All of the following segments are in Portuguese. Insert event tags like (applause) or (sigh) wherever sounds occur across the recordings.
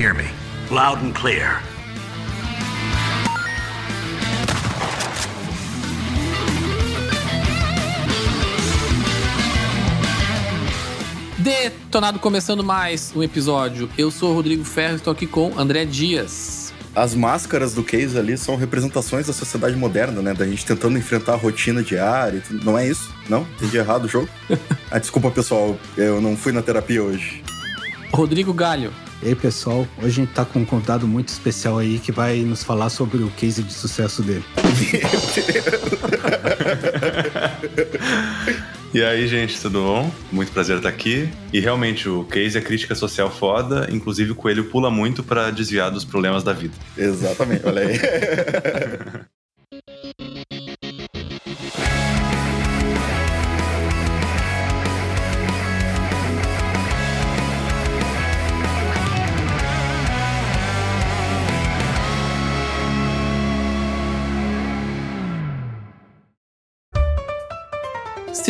hear me? Loud and clear. Detonado começando mais um episódio. Eu sou o Rodrigo Ferro e estou aqui com André Dias. As máscaras do case ali são representações da sociedade moderna, né? Da gente tentando enfrentar a rotina diária e tudo. Não é isso? Não? Entendi errado o jogo? (laughs) ah, desculpa, pessoal. Eu não fui na terapia hoje. Rodrigo Galho. E aí, pessoal, hoje a gente tá com um convidado muito especial aí que vai nos falar sobre o case de sucesso dele. (laughs) E aí, gente, tudo bom? Muito prazer estar aqui. E realmente, o case é crítica social foda, inclusive o coelho pula muito para desviar dos problemas da vida. Exatamente, olha aí. (laughs)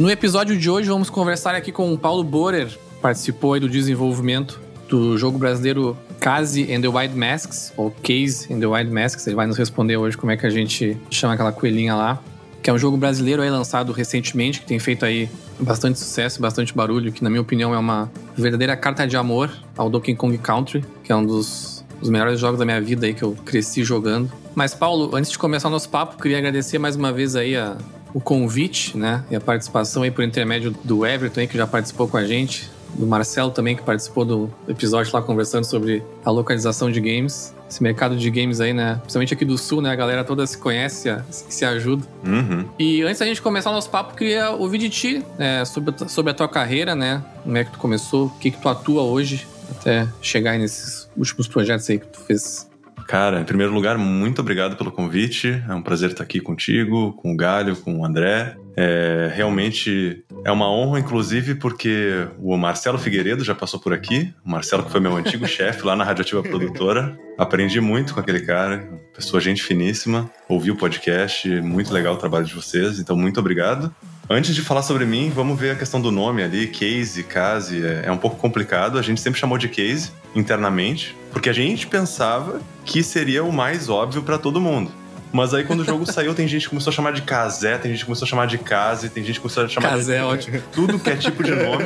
No episódio de hoje, vamos conversar aqui com o Paulo Borer, participou do desenvolvimento do jogo brasileiro Case and the Wild Masks, ou Case and the Wild Masks. Ele vai nos responder hoje como é que a gente chama aquela coelhinha lá. Que é um jogo brasileiro aí lançado recentemente, que tem feito aí bastante sucesso, bastante barulho, que na minha opinião é uma verdadeira carta de amor ao Donkey Kong Country, que é um dos, dos melhores jogos da minha vida aí que eu cresci jogando. Mas Paulo, antes de começar o nosso papo, queria agradecer mais uma vez aí a, o convite, né? E a participação aí por intermédio do Everton aí, que já participou com a gente, do Marcelo também, que participou do episódio lá conversando sobre a localização de games. Esse mercado de games aí, né? Principalmente aqui do sul, né? A galera toda se conhece, se ajuda. Uhum. E antes da gente começar o nosso papo, queria ouvir de ti né, sobre, sobre a tua carreira, né? Como é que tu começou, o que, que tu atua hoje, até chegar aí nesses últimos projetos aí que tu fez. Cara, em primeiro lugar, muito obrigado pelo convite. É um prazer estar aqui contigo, com o Galho, com o André. É, realmente é uma honra, inclusive, porque o Marcelo Figueiredo já passou por aqui. O Marcelo, que foi meu antigo (laughs) chefe lá na Radioativa Produtora. Aprendi muito com aquele cara, pessoa gente finíssima. Ouvi o podcast, muito legal o trabalho de vocês, então muito obrigado. Antes de falar sobre mim, vamos ver a questão do nome ali, case, case, é, é um pouco complicado. A gente sempre chamou de case internamente, porque a gente pensava que seria o mais óbvio para todo mundo. Mas aí quando o jogo saiu, tem gente que começou a chamar de casé, tem gente que começou a chamar de case, tem gente que começou a chamar Casé, de ótimo. tudo que é tipo de nome.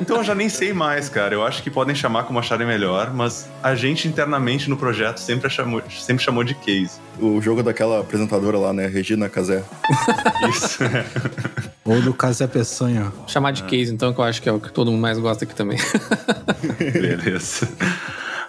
Então eu já nem sei mais, cara. Eu acho que podem chamar como acharem melhor, mas a gente internamente no projeto sempre chamou, sempre chamou de case. O jogo daquela apresentadora lá, né? Regina Casé. Isso. (laughs) Ou do Casé Peçanha. Chamar de case, então, que eu acho que é o que todo mundo mais gosta aqui também. Beleza.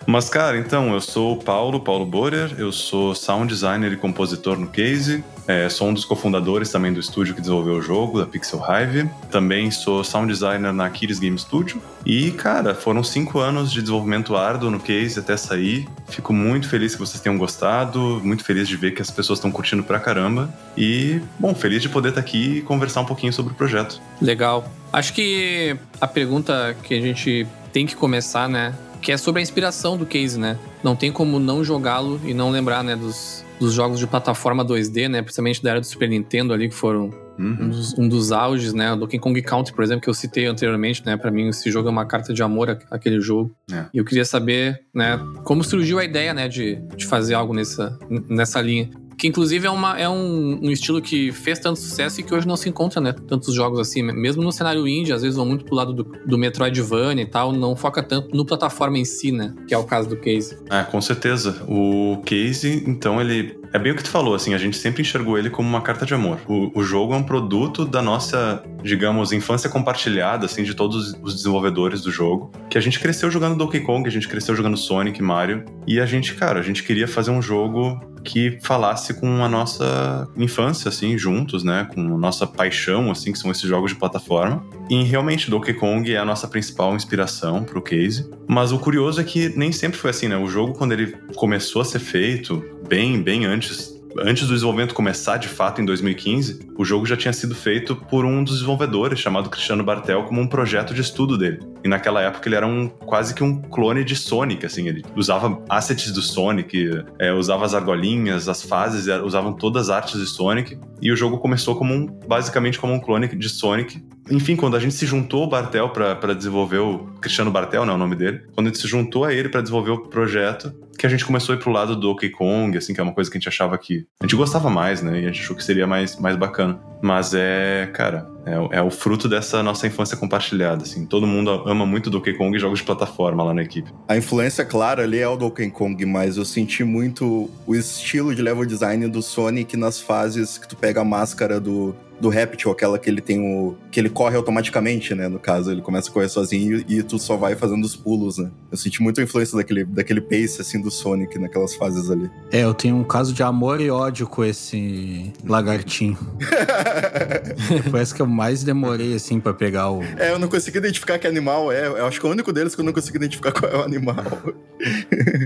Mas, cara, então, eu sou o Paulo, Paulo Borer, eu sou sound designer e compositor no Case, é, sou um dos cofundadores também do estúdio que desenvolveu o jogo, da Pixel Hive, também sou sound designer na Kiris Game Studio, e, cara, foram cinco anos de desenvolvimento árduo no Case até sair, fico muito feliz que vocês tenham gostado, muito feliz de ver que as pessoas estão curtindo pra caramba, e, bom, feliz de poder estar aqui e conversar um pouquinho sobre o projeto. Legal. Acho que a pergunta que a gente tem que começar, né? Que é sobre a inspiração do case, né? Não tem como não jogá-lo e não lembrar, né, dos, dos jogos de plataforma 2D, né? Principalmente da era do Super Nintendo ali, que foram um, dos, um dos auges, né? O Donkey Kong Country, por exemplo, que eu citei anteriormente, né? Pra mim, esse jogo é uma carta de amor, aquele jogo. É. E eu queria saber, né, como surgiu a ideia, né, de, de fazer algo nessa, nessa linha. Que inclusive é, uma, é um, um, estilo que fez tanto sucesso e que hoje não se encontra, né? Tantos jogos assim. Mesmo no cenário indie, às vezes vão muito pro lado do, do Metroidvania e tal, não foca tanto no plataforma em si, né? Que é o caso do Case. Ah, com certeza. O Case, então, ele é bem o que tu falou, assim, a gente sempre enxergou ele como uma carta de amor. O, o jogo é um produto da nossa, digamos, infância compartilhada, assim, de todos os desenvolvedores do jogo. Que a gente cresceu jogando Donkey Kong, a gente cresceu jogando Sonic, Mario. E a gente, cara, a gente queria fazer um jogo que falasse com a nossa infância, assim, juntos, né? Com a nossa paixão, assim, que são esses jogos de plataforma. E realmente, Donkey Kong é a nossa principal inspiração pro case. Mas o curioso é que nem sempre foi assim, né? O jogo, quando ele começou a ser feito, bem, bem antes antes do desenvolvimento começar de fato em 2015, o jogo já tinha sido feito por um dos desenvolvedores, chamado Cristiano Bartel, como um projeto de estudo dele. E naquela época ele era um quase que um clone de Sonic, assim, ele usava assets do Sonic, é, usava as argolinhas, as fases, usavam todas as artes de Sonic. E o jogo começou como um, basicamente como um clone de Sonic. Enfim, quando a gente se juntou o Bartel para desenvolver o Cristiano Bartel, né, o nome dele, quando a gente se juntou a ele para desenvolver o projeto, que a gente começou a ir pro lado do Donkey Kong, assim, que é uma coisa que a gente achava que. A gente gostava mais, né? E a gente achou que seria mais, mais bacana. Mas é, cara, é, é, o fruto dessa nossa infância compartilhada, assim. Todo mundo ama muito Donkey Kong e jogos de plataforma lá na equipe. A influência clara ali é o Donkey Kong, mas eu senti muito o estilo de level design do Sonic nas fases que tu pega a máscara do, do Reptil, aquela que ele tem o. que ele corre automaticamente, né? No caso, ele começa a correr sozinho e tu só vai fazendo os pulos, né? Eu senti muita influência daquele, daquele pace, assim, do Sonic naquelas fases ali. É, eu tenho um caso de amor e ódio com esse lagartinho. (laughs) Esse que eu mais demorei, assim, para pegar o. É, eu não consegui identificar que animal é. Eu acho que é o único deles que eu não consegui identificar qual é o animal.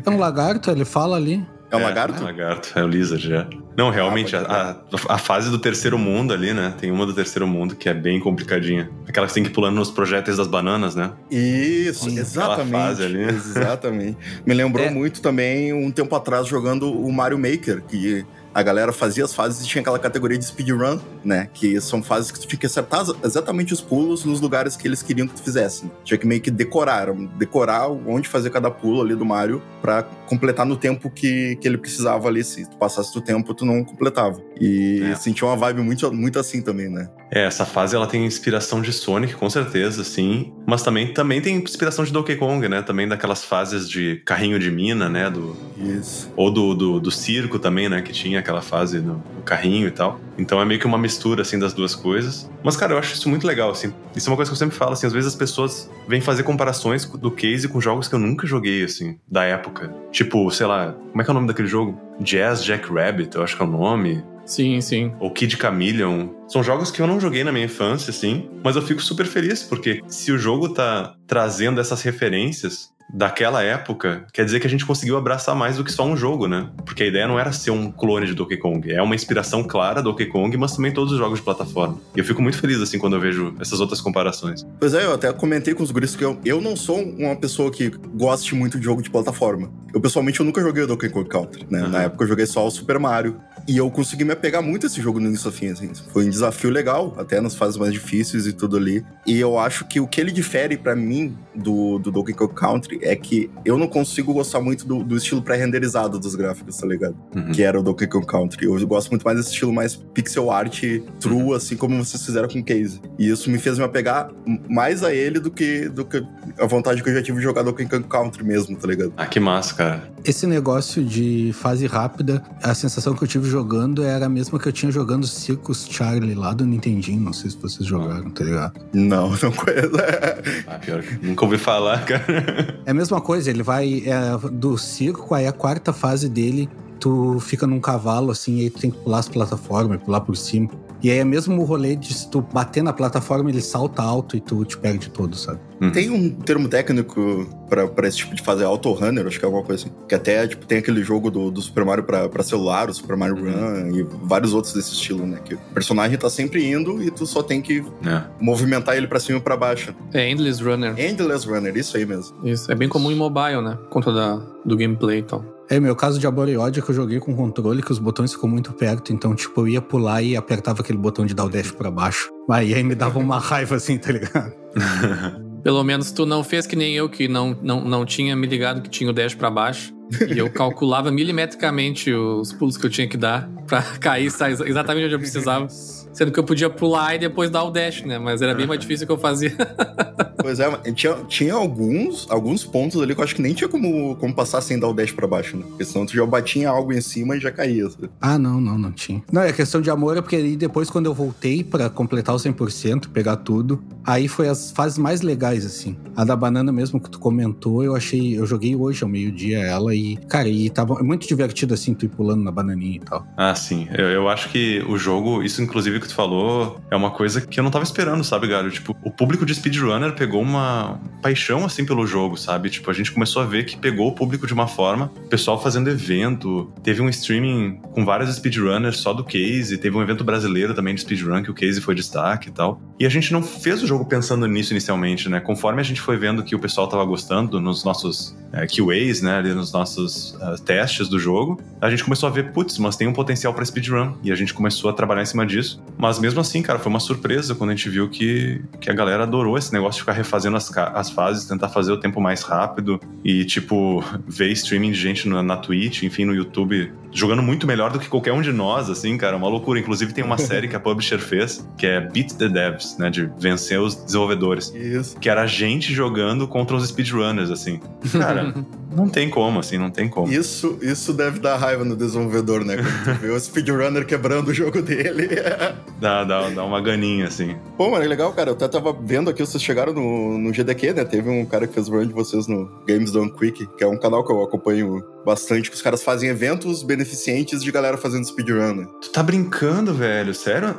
É um lagarto, ele fala ali. É um é, lagarto? É um lagarto, é o lizard, já. Não, realmente, ah, a, a, fase do terceiro mundo ali, né? Tem uma do terceiro mundo que é bem complicadinha. Aquela que você tem que ir pulando nos projéteis das bananas, né? Isso, Sim, exatamente. Fase ali. Exatamente. Me lembrou (laughs) é. muito também um tempo atrás jogando o Mario Maker, que a galera fazia as fases e tinha aquela categoria de speedrun, né? Que são fases que tu tinha que acertar exatamente os pulos nos lugares que eles queriam que tu fizesse. Tinha que meio que decorar, decorar onde fazer cada pulo ali do Mario para completar no tempo que, que ele precisava ali. Se tu passasse do tempo, tu não completava. E é. sentia uma vibe muito, muito assim também, né? É, essa fase ela tem inspiração de Sonic, com certeza, sim. Mas também, também tem inspiração de Donkey Kong, né? Também daquelas fases de carrinho de mina, né? Do, Isso. Ou do, do, do circo também, né? Que tinha aquela fase no, no, carrinho e tal. Então é meio que uma mistura, assim, das duas coisas. Mas, cara, eu acho isso muito legal, assim. Isso é uma coisa que eu sempre falo, assim. Às vezes as pessoas vêm fazer comparações do case com jogos que eu nunca joguei, assim, da época. Tipo, sei lá, como é que é o nome daquele jogo? Jazz Jack Rabbit, eu acho que é o nome. Sim, sim. Ou Kid Chameleon. São jogos que eu não joguei na minha infância, assim, mas eu fico super feliz, porque se o jogo tá trazendo essas referências, daquela época, quer dizer que a gente conseguiu abraçar mais do que só um jogo, né? Porque a ideia não era ser um clone de Donkey Kong, é uma inspiração clara do Donkey Kong, mas também todos os jogos de plataforma. E eu fico muito feliz, assim, quando eu vejo essas outras comparações. Pois é, eu até comentei com os guris que eu, eu não sou uma pessoa que goste muito de jogo de plataforma. Eu, pessoalmente, eu nunca joguei o Donkey Kong Country, né? Uhum. Na época eu joguei só o Super Mario. E eu consegui me apegar muito a esse jogo no início ao fim, assim. Foi um desafio legal, até nas fases mais difíceis e tudo ali. E eu acho que o que ele difere para mim do, do Donkey Kong Country é que eu não consigo gostar muito do, do estilo pré-renderizado dos gráficos, tá ligado? Uhum. Que era o Donkey Kong Country. Eu gosto muito mais desse estilo mais pixel art true, uhum. assim como vocês fizeram com o Case. E isso me fez me apegar mais a ele do que, do que a vontade que eu já tive de jogar Donkey Kong Country mesmo, tá ligado? Ah, que massa, cara. Esse negócio de fase rápida, a sensação que eu tive jogando era a mesma que eu tinha jogando Circus Charlie lá do Nintendinho. Não sei se vocês jogaram, tá ligado? Não, não conheço. (laughs) ah, pior que nunca ouvi falar, cara. É a mesma coisa, ele vai é, do circo, aí a quarta fase dele, tu fica num cavalo assim, e aí tu tem que pular as plataformas, pular por cima. E aí é mesmo o rolê de se tu bater na plataforma, ele salta alto e tu te perde todo, sabe? Uhum. Tem um termo técnico pra, esse tipo de fazer auto-runner, acho que é alguma coisa assim. Que até, tipo, tem aquele jogo do, do Super Mario pra, pra celular, o Super Mario uhum. Run e vários outros desse estilo, né? Que o personagem tá sempre indo e tu só tem que é. movimentar ele pra cima e pra baixo. É Endless Runner. Endless Runner, isso aí mesmo. Isso, é bem comum em mobile, né? Por conta da, do gameplay e tal. É, meu caso de Amor Ódio é que eu joguei com controle, que os botões ficam muito perto, então, tipo, eu ia pular e apertava aquele botão de dar o dash pra baixo. Aí, aí me dava uma raiva assim, tá ligado? (laughs) Pelo menos tu não fez que nem eu, que não, não, não tinha me ligado que tinha o dash pra baixo. E eu calculava milimetricamente os pulos que eu tinha que dar pra (laughs) cair exatamente onde eu precisava. Sendo que eu podia pular e depois dar o dash, né? Mas era bem mais difícil que eu fazia. (laughs) pois é, tinha, tinha alguns, alguns pontos ali que eu acho que nem tinha como, como passar sem dar o dash pra baixo, né? Porque senão tu já batia algo em cima e já caía. Sabe? Ah, não, não, não tinha. Não, é questão de amor, é porque aí depois quando eu voltei pra completar o 100%, pegar tudo, aí foi as fases mais legais, assim. A da banana mesmo que tu comentou, eu achei, eu joguei hoje ao meio-dia ela e, cara, e tava muito divertido assim, tu ir pulando na bananinha e tal. Ah, sim. Eu, eu acho que o jogo, isso inclusive que tu falou é uma coisa que eu não tava esperando, sabe, Galho? Tipo, o público de speedrunner pegou uma paixão, assim, pelo jogo, sabe? Tipo, a gente começou a ver que pegou o público de uma forma, o pessoal fazendo evento, teve um streaming com vários speedrunners só do Case, teve um evento brasileiro também de speedrun que o Case foi destaque e tal. E a gente não fez o jogo pensando nisso inicialmente, né? Conforme a gente foi vendo que o pessoal tava gostando nos nossos é, QAs, né, ali nos nossos uh, testes do jogo, a gente começou a ver, putz, mas tem um potencial para speedrun. E a gente começou a trabalhar em cima disso. Mas mesmo assim, cara, foi uma surpresa quando a gente viu que, que a galera adorou esse negócio de ficar refazendo as, as fases, tentar fazer o tempo mais rápido e, tipo, (laughs) ver streaming de gente na, na Twitch, enfim, no YouTube, jogando muito melhor do que qualquer um de nós, assim, cara, uma loucura. Inclusive tem uma (laughs) série que a Publisher fez, que é Beat the Devs, né, de vencer os desenvolvedores. Isso. Que era a gente jogando contra os speedrunners, assim. Cara, (laughs) não tem como, assim, não tem como. Isso, isso deve dar raiva no desenvolvedor, né? Quando tu vê o speedrunner quebrando o jogo dele. (laughs) dá, dá, dá uma ganinha, assim. Pô, mano, é legal, cara. Eu até tava vendo aqui, vocês chegaram no, no GDQ, né? Teve um cara que fez run de vocês no Games Done Quick, que é um canal que eu acompanho bastante, que os caras fazem eventos beneficentes de galera fazendo speedrun, né? Tu tá brincando, velho? Sério?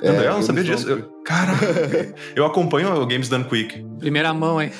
É, eu não sabia disso. Eu, caraca, eu acompanho o Games Done Quick. Primeira mão, hein?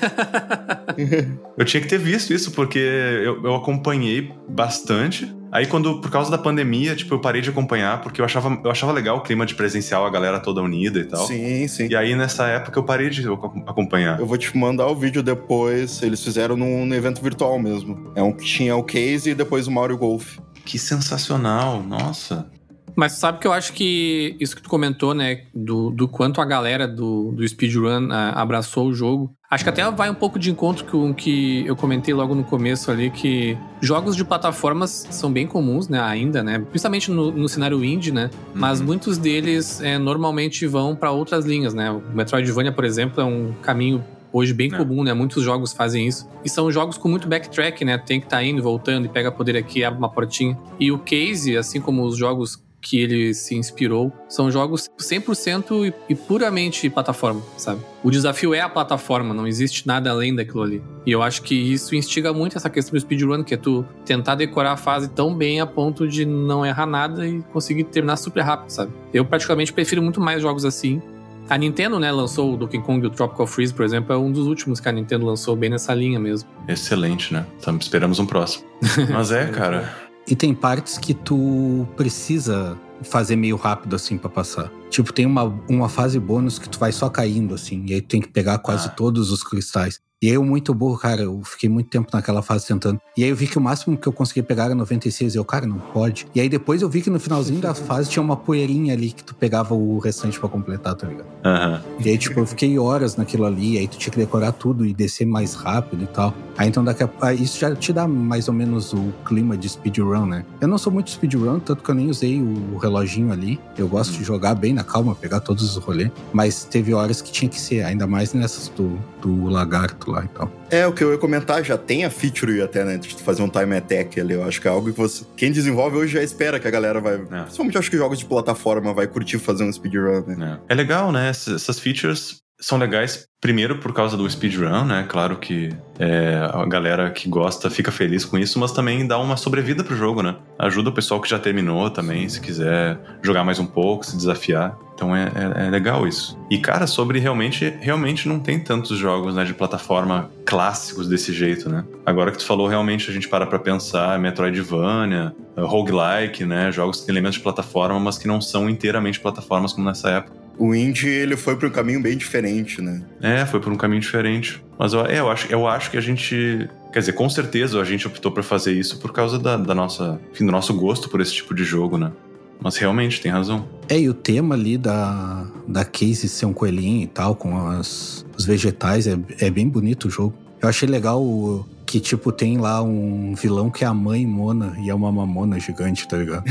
(laughs) eu tinha que ter visto isso, porque eu, eu acompanhei bastante. Aí quando, por causa da pandemia, tipo, eu parei de acompanhar, porque eu achava, eu achava legal o clima de presencial, a galera toda unida e tal. Sim, sim. E aí nessa época eu parei de acompanhar. Eu vou te mandar o vídeo depois, eles fizeram num, num evento virtual mesmo. É um que tinha o Case e depois o Mario Golf. Que sensacional, nossa. Mas sabe que eu acho que isso que tu comentou, né, do, do quanto a galera do, do speedrun uh, abraçou o jogo, acho que até vai um pouco de encontro com o que eu comentei logo no começo ali, que jogos de plataformas são bem comuns, né, ainda, né, principalmente no, no cenário indie, né, uhum. mas muitos deles é, normalmente vão para outras linhas, né, o Metroidvania, por exemplo, é um caminho hoje bem é. comum, né? Muitos jogos fazem isso. E são jogos com muito backtrack, né? Tem que estar tá indo, voltando e pega poder aqui, abre uma portinha. E o Case, assim como os jogos que ele se inspirou. São jogos 100% e puramente plataforma, sabe? O desafio é a plataforma, não existe nada além daquilo ali. E eu acho que isso instiga muito essa questão do speedrun, que é tu tentar decorar a fase tão bem a ponto de não errar nada e conseguir terminar super rápido, sabe? Eu praticamente prefiro muito mais jogos assim. A Nintendo, né, lançou o Donkey Kong e o Tropical Freeze, por exemplo, é um dos últimos que a Nintendo lançou bem nessa linha mesmo. Excelente, né? Então, esperamos um próximo. (laughs) Mas é, cara. E tem partes que tu precisa fazer meio rápido assim para passar. Tipo, tem uma, uma fase bônus que tu vai só caindo assim, e aí tu tem que pegar quase ah. todos os cristais. E aí eu muito burro, cara, eu fiquei muito tempo naquela fase tentando. E aí eu vi que o máximo que eu consegui pegar era 96, e eu, cara, não pode. E aí depois eu vi que no finalzinho da (laughs) fase tinha uma poeirinha ali que tu pegava o restante para completar, tá ligado? Uhum. E aí, tipo, eu fiquei horas naquilo ali, aí tu tinha que decorar tudo e descer mais rápido e tal. Aí então daqui a... isso já te dá mais ou menos o clima de speedrun, né? Eu não sou muito speedrun, tanto que eu nem usei o reloginho ali. Eu gosto uhum. de jogar bem na calma, pegar todos os rolês. Mas teve horas que tinha que ser, ainda mais nessas do, do lagarto lá e tal. É, o que eu ia comentar, já tem a feature até, né? De fazer um time attack ali. Eu acho que é algo que você. Quem desenvolve hoje já espera que a galera vai. É. Principalmente acho que jogos de plataforma vai curtir fazer um speedrun, né? É, é legal, né? Essas features são legais, primeiro por causa do speedrun, né? Claro que é, a galera que gosta fica feliz com isso, mas também dá uma sobrevida pro jogo, né? Ajuda o pessoal que já terminou também, se quiser jogar mais um pouco, se desafiar. Então é, é, é, legal isso. E, cara, sobre realmente, realmente não tem tantos jogos né, de plataforma clássicos desse jeito, né? Agora que tu falou, realmente a gente para pra pensar Metroidvania, roguelike, né? Jogos que têm elementos de plataforma, mas que não são inteiramente plataformas como nessa época o indie ele foi para um caminho bem diferente, né? É, foi por um caminho diferente. Mas eu, é, eu, acho, eu acho que a gente. Quer dizer, com certeza a gente optou por fazer isso por causa da, da nossa. Enfim, do nosso gosto por esse tipo de jogo, né? Mas realmente, tem razão. É, e o tema ali da, da Casey ser um coelhinho e tal, com as, os vegetais, é, é bem bonito o jogo. Eu achei legal o, que tipo, tem lá um vilão que é a mãe Mona e é uma mamona gigante, tá ligado?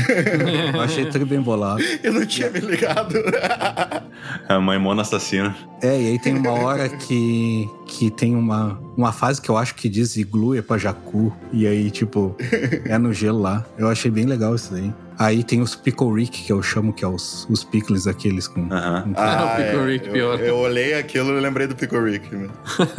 eu achei tudo bem bolado. (laughs) Eu não tinha me ligado. a mãe Mona assassina. É, e aí tem uma hora que, que tem uma, uma fase que eu acho que diz iglu é pra jacu. E aí, tipo, é no gelo lá. Eu achei bem legal isso daí. Aí tem os Pickle Rick, que eu chamo que é os, os pickles aqueles com. Uh -huh. com... Ah, o Pickle é, Rick, pior. Eu, eu olhei aquilo e lembrei do Pickle Rick. Né?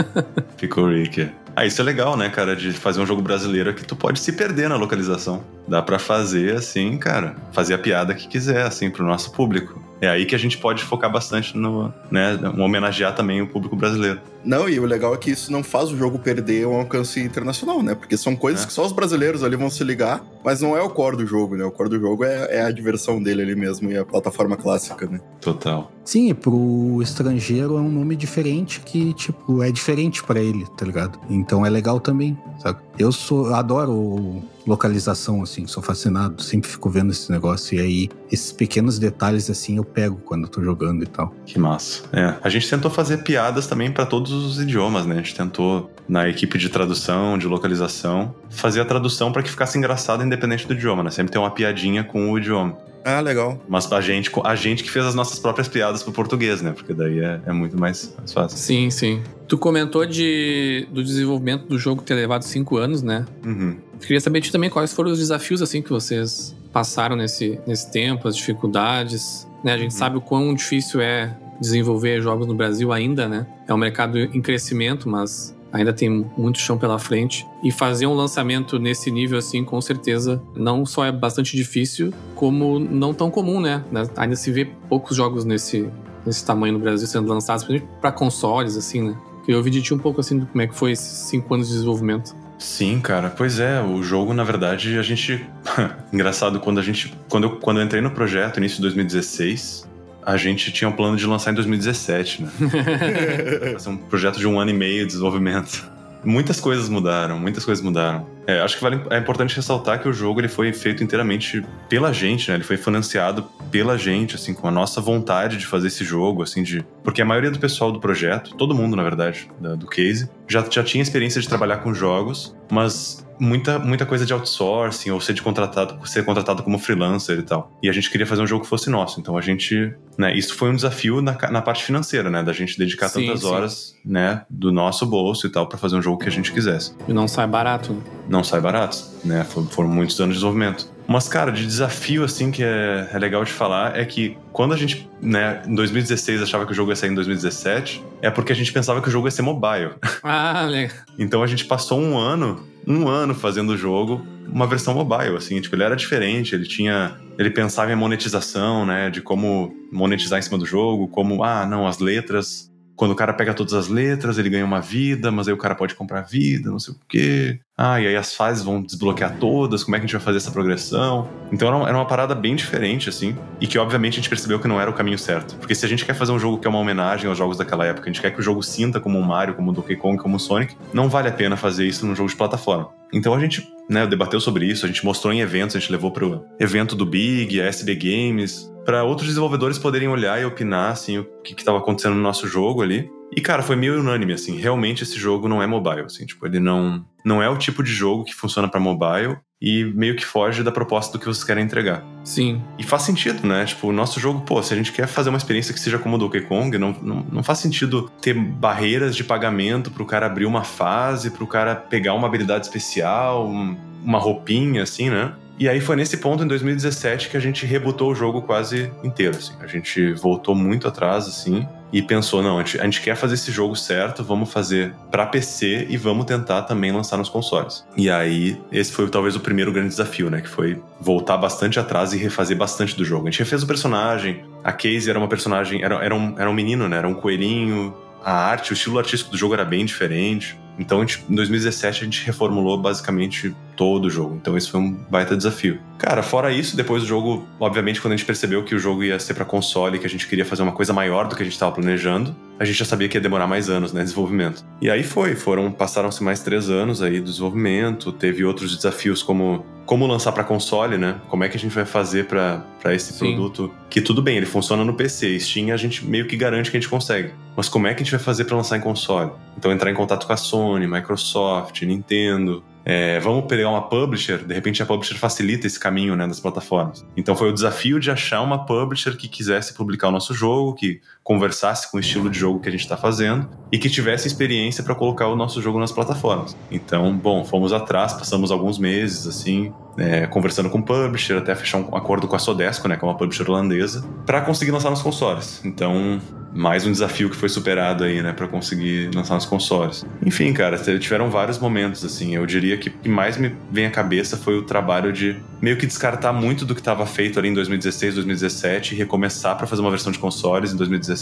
(laughs) Pickle Rick. Ah, isso é legal, né, cara, de fazer um jogo brasileiro que tu pode se perder na localização. Dá para fazer assim, cara, fazer a piada que quiser, assim, pro nosso público. É aí que a gente pode focar bastante no, né, homenagear também o público brasileiro. Não, e o legal é que isso não faz o jogo perder um alcance internacional, né? Porque são coisas é. que só os brasileiros ali vão se ligar, mas não é o core do jogo, né? O core do jogo é, é a diversão dele ali mesmo e a plataforma clássica, né? Total. Sim, pro estrangeiro é um nome diferente que, tipo, é diferente para ele, tá ligado? Então é legal também, sabe? Eu sou, adoro localização, assim, sou fascinado, sempre fico vendo esse negócio. E aí, esses pequenos detalhes, assim, eu pego quando eu tô jogando e tal. Que massa. É, a gente tentou fazer piadas também para todos os idiomas, né? A gente tentou, na equipe de tradução, de localização, fazer a tradução para que ficasse engraçado independente do idioma, né? Sempre tem uma piadinha com o idioma. Ah, legal. Mas a gente, a gente que fez as nossas próprias piadas pro português, né? Porque daí é, é muito mais, mais, fácil. Sim, sim. Tu comentou de, do desenvolvimento do jogo ter levado cinco anos, né? Uhum. Queria saber de também quais foram os desafios, assim, que vocês passaram nesse, nesse tempo, as dificuldades. Né? A gente uhum. sabe o quão difícil é desenvolver jogos no Brasil ainda, né? É um mercado em crescimento, mas ainda tem muito chão pela frente. E fazer um lançamento nesse nível, assim, com certeza, não só é bastante difícil, como não tão comum, né? Ainda se vê poucos jogos nesse, nesse tamanho no Brasil sendo lançados, principalmente para consoles, assim, né? Eu ouvi de ti um pouco, assim, como é que foi esses cinco anos de desenvolvimento. Sim, cara. Pois é, o jogo, na verdade, a gente. (laughs) Engraçado, quando a gente. Quando eu, quando eu entrei no projeto, início de 2016, a gente tinha um plano de lançar em 2017, né? (laughs) Vai ser um projeto de um ano e meio de desenvolvimento. Muitas coisas mudaram, muitas coisas mudaram. É, acho que vale, é importante ressaltar que o jogo ele foi feito inteiramente pela gente, né? Ele foi financiado pela gente, assim, com a nossa vontade de fazer esse jogo, assim, de... Porque a maioria do pessoal do projeto, todo mundo, na verdade, da, do case, já, já tinha experiência de trabalhar com jogos, mas muita, muita coisa de outsourcing ou ser, de contratado, ser contratado como freelancer e tal. E a gente queria fazer um jogo que fosse nosso. Então a gente, né, isso foi um desafio na, na parte financeira, né, da gente dedicar sim, tantas sim. horas, né, do nosso bolso e tal para fazer um jogo que a gente quisesse. E não sai barato. Né? Não sai barato, né? Foram muitos anos de desenvolvimento. Mas, cara, de desafio, assim, que é, é, legal de falar, é que quando a gente, né, em 2016 achava que o jogo ia sair em 2017, é porque a gente pensava que o jogo ia ser mobile. (laughs) Ah, legal. então a gente passou um ano um ano fazendo o jogo, uma versão mobile, assim, tipo, ele era diferente, ele tinha. Ele pensava em monetização, né? De como monetizar em cima do jogo, como, ah, não, as letras quando o cara pega todas as letras, ele ganha uma vida, mas aí o cara pode comprar vida, não sei o quê. Ah, e aí as fases vão desbloquear todas, como é que a gente vai fazer essa progressão? Então era uma, era uma parada bem diferente, assim, e que obviamente a gente percebeu que não era o caminho certo. Porque se a gente quer fazer um jogo que é uma homenagem aos jogos daquela época, a gente quer que o jogo sinta como um Mario, como um Donkey Kong, como um Sonic, não vale a pena fazer isso num jogo de plataforma. Então a gente né, debateu sobre isso, a gente mostrou em eventos, a gente levou pro evento do Big, a SB Games, para outros desenvolvedores poderem olhar e opinar assim o que estava acontecendo no nosso jogo ali. E cara, foi meio unânime assim, realmente esse jogo não é mobile, assim, tipo, ele não não é o tipo de jogo que funciona para mobile e meio que foge da proposta do que vocês querem entregar. Sim. E faz sentido, né? Tipo, o nosso jogo, pô, se a gente quer fazer uma experiência que seja como o Donkey Kong, não, não, não faz sentido ter barreiras de pagamento pro cara abrir uma fase, pro cara pegar uma habilidade especial, um, uma roupinha, assim, né? E aí foi nesse ponto, em 2017, que a gente rebutou o jogo quase inteiro, assim. A gente voltou muito atrás, assim, e pensou, não, a gente, a gente quer fazer esse jogo certo, vamos fazer para PC e vamos tentar também lançar nos consoles. E aí, esse foi talvez o primeiro grande desafio, né? Que foi voltar bastante atrás e refazer bastante do jogo. A gente refez o personagem, a Casey era uma personagem, era, era, um, era um menino, né? Era um coelhinho, a arte, o estilo artístico do jogo era bem diferente. Então, gente, em 2017, a gente reformulou basicamente todo o jogo. Então esse foi um baita desafio. Cara, fora isso, depois do jogo, obviamente, quando a gente percebeu que o jogo ia ser para console, que a gente queria fazer uma coisa maior do que a gente estava planejando, a gente já sabia que ia demorar mais anos, né, desenvolvimento. E aí foi, foram passaram-se mais três anos aí do desenvolvimento, teve outros desafios como como lançar para console, né? Como é que a gente vai fazer para esse Sim. produto? Que tudo bem, ele funciona no PC, Steam a gente meio que garante que a gente consegue. Mas como é que a gente vai fazer para lançar em console? Então entrar em contato com a Sony, Microsoft, Nintendo, é, vamos pegar uma publisher, de repente a publisher facilita esse caminho né, das plataformas. Então foi o desafio de achar uma publisher que quisesse publicar o nosso jogo, que conversasse com o estilo de jogo que a gente está fazendo e que tivesse experiência para colocar o nosso jogo nas plataformas. Então, bom, fomos atrás, passamos alguns meses assim, é, conversando com o publisher, até fechar um acordo com a Sodesco, né, que é uma publisher holandesa, para conseguir lançar nos consoles. Então, mais um desafio que foi superado aí, né, para conseguir lançar nos consoles. Enfim, cara, tiveram vários momentos assim. Eu diria que o que mais me vem à cabeça foi o trabalho de meio que descartar muito do que estava feito ali em 2016, 2017 e recomeçar para fazer uma versão de consoles em 2017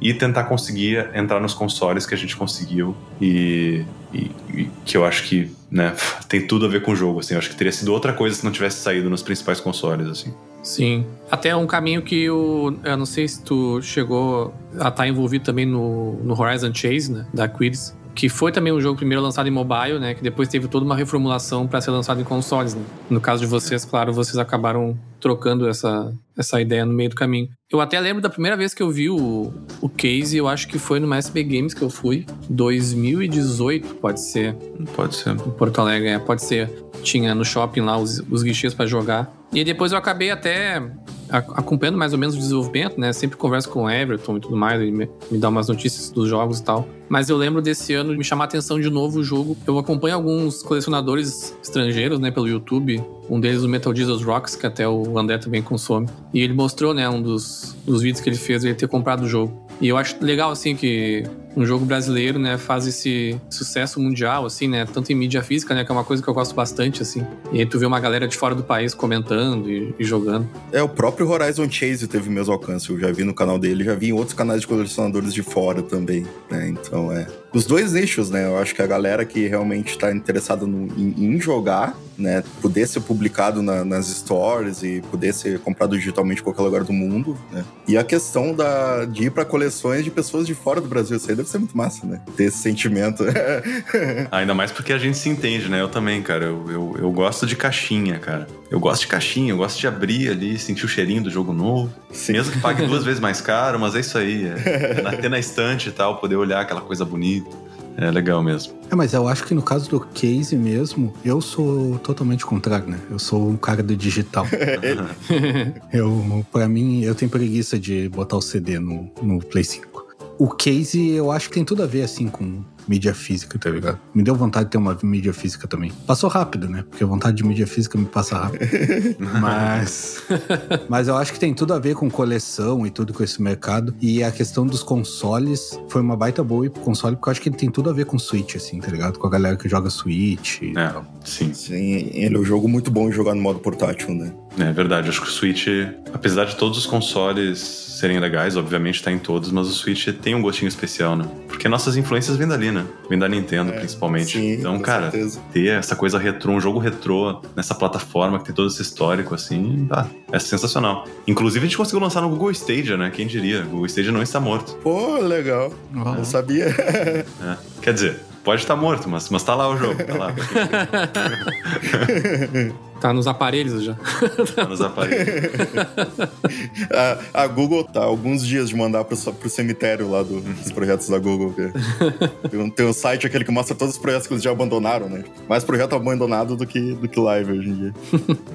e tentar conseguir entrar nos consoles que a gente conseguiu e, e, e que eu acho que né, (laughs) tem tudo a ver com o jogo. Assim, eu acho que teria sido outra coisa se não tivesse saído nos principais consoles, assim. Sim. Até um caminho que o. Eu não sei se tu chegou a estar tá envolvido também no, no Horizon Chase, né? Da Quiris. Que foi também um jogo primeiro lançado em mobile, né? Que depois teve toda uma reformulação para ser lançado em consoles, né? No caso de vocês, claro, vocês acabaram trocando essa, essa ideia no meio do caminho. Eu até lembro da primeira vez que eu vi o, o case, eu acho que foi no SB Games que eu fui. 2018, pode ser. Pode ser. Em Porto Alegre, é, pode ser. Tinha no shopping lá os, os guichês para jogar. E depois eu acabei até acompanhando mais ou menos o desenvolvimento, né? Sempre converso com o Everton e tudo mais, ele me, me dá umas notícias dos jogos e tal. Mas eu lembro desse ano me chamar a atenção de novo o jogo. Eu acompanho alguns colecionadores estrangeiros, né, pelo YouTube. Um deles, o Metal Jesus Rocks, que até o André também consome. E ele mostrou, né, um dos, dos vídeos que ele fez, ele ter comprado o jogo. E eu acho legal, assim, que um jogo brasileiro, né, faz esse sucesso mundial, assim, né, tanto em mídia física, né, que é uma coisa que eu gosto bastante, assim. E aí tu vê uma galera de fora do país comentando e, e jogando. É, o próprio Horizon Chase teve o mesmo alcance. Eu já vi no canal dele, já vi em outros canais de colecionadores de fora também, né, então é os dois nichos, né? Eu acho que a galera que realmente está interessada em, em, jogar, né? Poder ser publicado na, nas stories e poder ser comprado digitalmente em qualquer lugar do mundo, né? E a questão da, de ir para coleções de pessoas de fora do Brasil. Isso aí deve ser muito massa, né? Ter esse sentimento. (laughs) Ainda mais porque a gente se entende, né? Eu também, cara. Eu, eu, eu gosto de caixinha, cara. Eu gosto de caixinha, eu gosto de abrir ali, sentir o cheirinho do jogo novo. Sim. Mesmo que pague duas (laughs) vezes mais caro, mas é isso aí. É, (laughs) é ter na estante e tal, poder olhar aquela coisa bonita. É legal mesmo. É, mas eu acho que no caso do case mesmo, eu sou totalmente contrário, né? Eu sou um cara do digital. eu, para mim, eu tenho preguiça de botar o CD no, no Play 5. O case, eu acho que tem tudo a ver, assim, com mídia física, tá ligado? Me deu vontade de ter uma mídia física também. Passou rápido, né? Porque a vontade de mídia física me passa rápido. (laughs) mas. Mas eu acho que tem tudo a ver com coleção e tudo com esse mercado. E a questão dos consoles foi uma baita boa pro console, porque eu acho que ele tem tudo a ver com Switch, assim, tá ligado? Com a galera que joga Switch é. Sim. Sim, ele é um jogo muito bom de jogar no modo portátil, né? É verdade, acho que o Switch, apesar de todos os consoles serem legais, obviamente tá em todos, mas o Switch tem um gostinho especial, né? Porque nossas influências vêm dali, né? Vem da Nintendo, é, principalmente. Sim, então, cara, certeza. ter essa coisa retrô, um jogo retrô nessa plataforma que tem todo esse histórico, assim, tá, é sensacional. Inclusive, a gente conseguiu lançar no Google Stadia, né? Quem diria? O Google Stadia não está morto. Pô, legal. Uhum. Eu sabia. (laughs) é. Quer dizer, pode estar morto, mas, mas tá lá o jogo, tá lá. (laughs) Tá nos aparelhos já. (laughs) Tá nos aparelhos. (laughs) a, a, Google tá alguns dias de mandar pro, pro cemitério lá do, dos projetos da Google. (laughs) Tem um, tem um site aquele que mostra todos os projetos que eles já abandonaram, né? Mais projeto abandonado do que, do que live hoje em dia.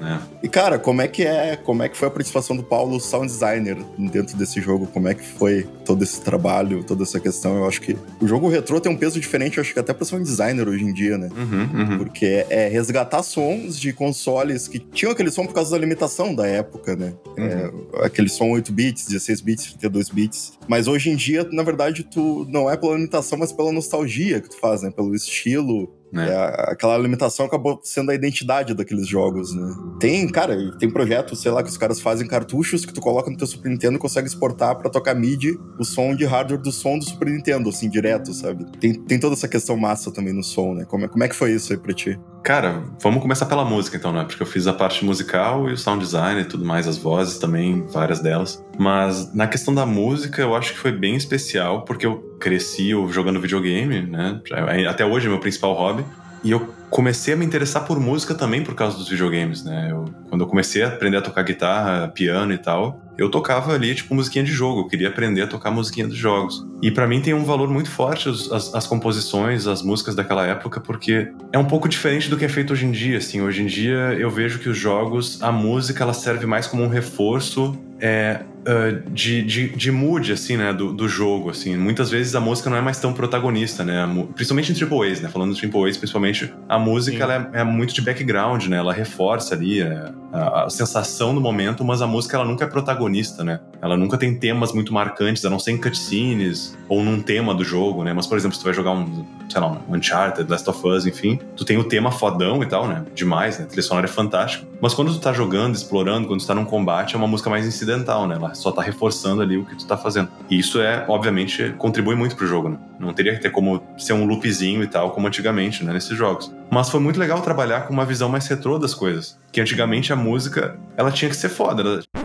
É. E cara, como é que é? Como é que foi a participação do Paulo, sound designer, dentro desse jogo? Como é que foi todo esse trabalho, toda essa questão? Eu acho que o jogo retrô tem um peso diferente, eu acho que até pra sound designer hoje em dia, né? Uhum, uhum. Porque é resgatar sons de console consoles que tinham aquele som por causa da limitação da época, né? Uhum. É, aquele som 8 bits, 16 bits, 32 bits. Mas hoje em dia, na verdade, tu não é pela limitação, mas pela nostalgia que tu faz, né? Pelo estilo né? É, aquela limitação acabou sendo a identidade daqueles jogos, né? Tem, cara, tem projetos, sei lá, que os caras fazem cartuchos que tu coloca no teu Super Nintendo e consegue exportar para tocar MIDI o som de hardware do som do Super Nintendo, assim, direto, sabe? Tem, tem toda essa questão massa também no som, né? Como é, como é que foi isso aí pra ti? Cara, vamos começar pela música então, né? Porque eu fiz a parte musical e o sound design e tudo mais, as vozes também, várias delas. Mas na questão da música, eu acho que foi bem especial, porque eu cresci jogando videogame, né? Até hoje é meu principal hobby. E eu comecei a me interessar por música também por causa dos videogames, né? Eu, quando eu comecei a aprender a tocar guitarra, piano e tal, eu tocava ali, tipo, musiquinha de jogo. Eu queria aprender a tocar musiquinha dos jogos. E para mim tem um valor muito forte as, as, composições, as músicas daquela época, porque é um pouco diferente do que é feito hoje em dia, assim. Hoje em dia eu vejo que os jogos, a música, ela serve mais como um reforço é, uh, de, de, de mood, assim, né, do, do jogo, assim. Muitas vezes a música não é mais tão protagonista, né, principalmente em Triple A's, né, falando de Triple A's, principalmente, a música, ela é, é, muito de background, né, ela reforça ali é, a, sensação do momento, mas a música, ela nunca é protagonista, né, ela nunca tem temas muito marcantes, a não ser em cutscenes ou num tema do jogo, né, mas, por exemplo, se tu vai jogar um, sei lá, um Uncharted, Last of Us, enfim, tu tem o tema fodão e tal, né, demais, né, a trilha sonora é fantástica, mas quando tu tá jogando, explorando, quando tu tá num combate, é uma música mais incidental, né, ela só tá reforçando ali o que tu tá fazendo. E isso é, obviamente, contribui muito pro jogo, né? Não teria que ter como ser um loopzinho e tal, como antigamente, né, nesses jogos. Mas foi muito legal trabalhar com uma visão mais retrô das coisas. Que antigamente a música, ela tinha que ser foda. Ela...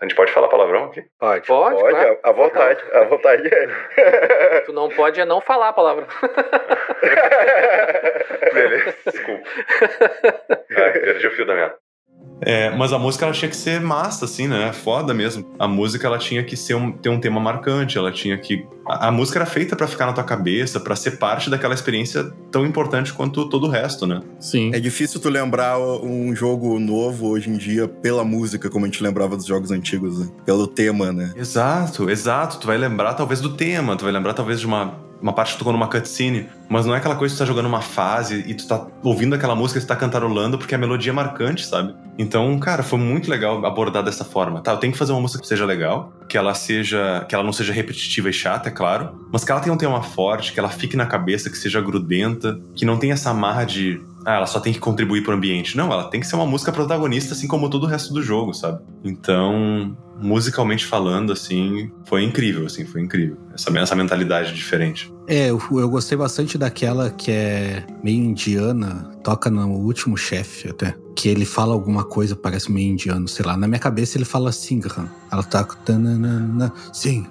A gente pode falar palavrão aqui? Pode. Pode, pode claro. à vontade, à vontade. (laughs) tu não pode é não falar a palavra. (laughs) Beleza, desculpa. Ah, perdi o fio da minha. É, mas a música ela tinha que ser massa, assim, né? Foda mesmo. A música ela tinha que ser um, ter um tema marcante, ela tinha que. A, a música era feita para ficar na tua cabeça, para ser parte daquela experiência tão importante quanto todo o resto, né? Sim. É difícil tu lembrar um jogo novo hoje em dia pela música, como a gente lembrava dos jogos antigos, né? Pelo tema, né? Exato, exato. Tu vai lembrar talvez do tema, tu vai lembrar talvez de uma uma parte que tocou numa cutscene, mas não é aquela coisa que tu tá jogando uma fase e tu tá ouvindo aquela música e tu tá cantarolando porque a melodia é marcante, sabe? Então, cara, foi muito legal abordar dessa forma. Tá, eu tenho que fazer uma música que seja legal, que ela seja, que ela não seja repetitiva e chata, é claro, mas que ela tenha um tema forte, que ela fique na cabeça, que seja grudenta, que não tenha essa marra de ah, ela só tem que contribuir pro ambiente. Não, ela tem que ser uma música protagonista, assim como todo o resto do jogo, sabe? Então, musicalmente falando, assim, foi incrível, assim, foi incrível. Essa, essa mentalidade diferente. É, eu, eu gostei bastante daquela que é meio indiana, toca no último chefe até. Que ele fala alguma coisa, parece meio indiano, sei lá. Na minha cabeça ele fala Singhan. Ela tá. Singhan.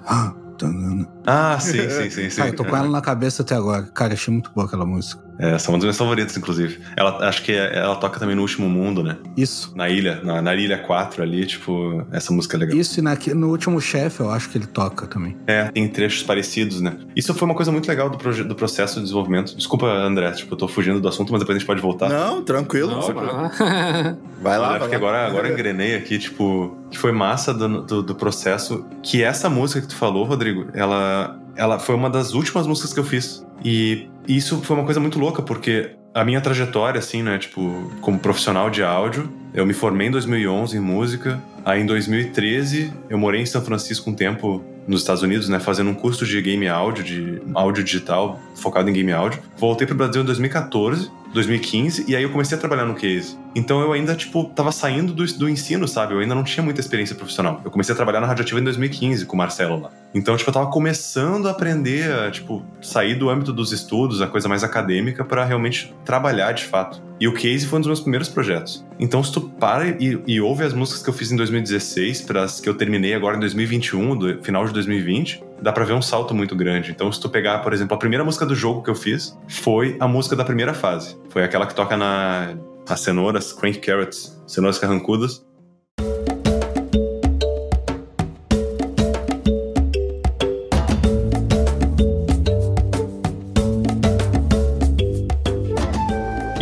Ah, sim, sim, sim, sim. Eu tô com ela na cabeça até agora. Cara, achei muito boa aquela música. É, são uma das minhas favoritas, inclusive. Ela, acho que ela toca também no Último Mundo, né? Isso. Na ilha, na, na ilha 4 ali, tipo, essa música é legal. Isso, e na, no Último Chefe eu acho que ele toca também. É, tem trechos parecidos, né? Isso foi uma coisa muito legal do, do processo de desenvolvimento. Desculpa, André, tipo, eu tô fugindo do assunto, mas depois a gente pode voltar. Não, tranquilo. Não, vai lá. (laughs) vai lá. porque lá. agora, agora eu engrenei aqui, tipo, que foi massa do, do, do processo, que essa música que tu falou, Rodrigo, ela ela foi uma das últimas músicas que eu fiz. E isso foi uma coisa muito louca, porque a minha trajetória, assim, né, tipo, como profissional de áudio, eu me formei em 2011 em música. Aí em 2013 eu morei em São Francisco um tempo nos Estados Unidos, né, fazendo um curso de game áudio, de áudio digital, focado em game áudio. Voltei para o Brasil em 2014 2015, e aí eu comecei a trabalhar no case. Então eu ainda, tipo, tava saindo do, do ensino, sabe? Eu ainda não tinha muita experiência profissional. Eu comecei a trabalhar na Radioativa em 2015 com o Marcelo lá. Então, tipo, eu tava começando a aprender a, tipo, sair do âmbito dos estudos, a coisa mais acadêmica, para realmente trabalhar de fato. E o Case foi um dos meus primeiros projetos. Então, se tu para e, e ouve as músicas que eu fiz em 2016, para as que eu terminei agora em 2021, do final de 2020, dá pra ver um salto muito grande. Então, se tu pegar, por exemplo, a primeira música do jogo que eu fiz foi a música da primeira fase. Foi aquela que toca na as cenouras, crank carrots, cenouras carrancudas.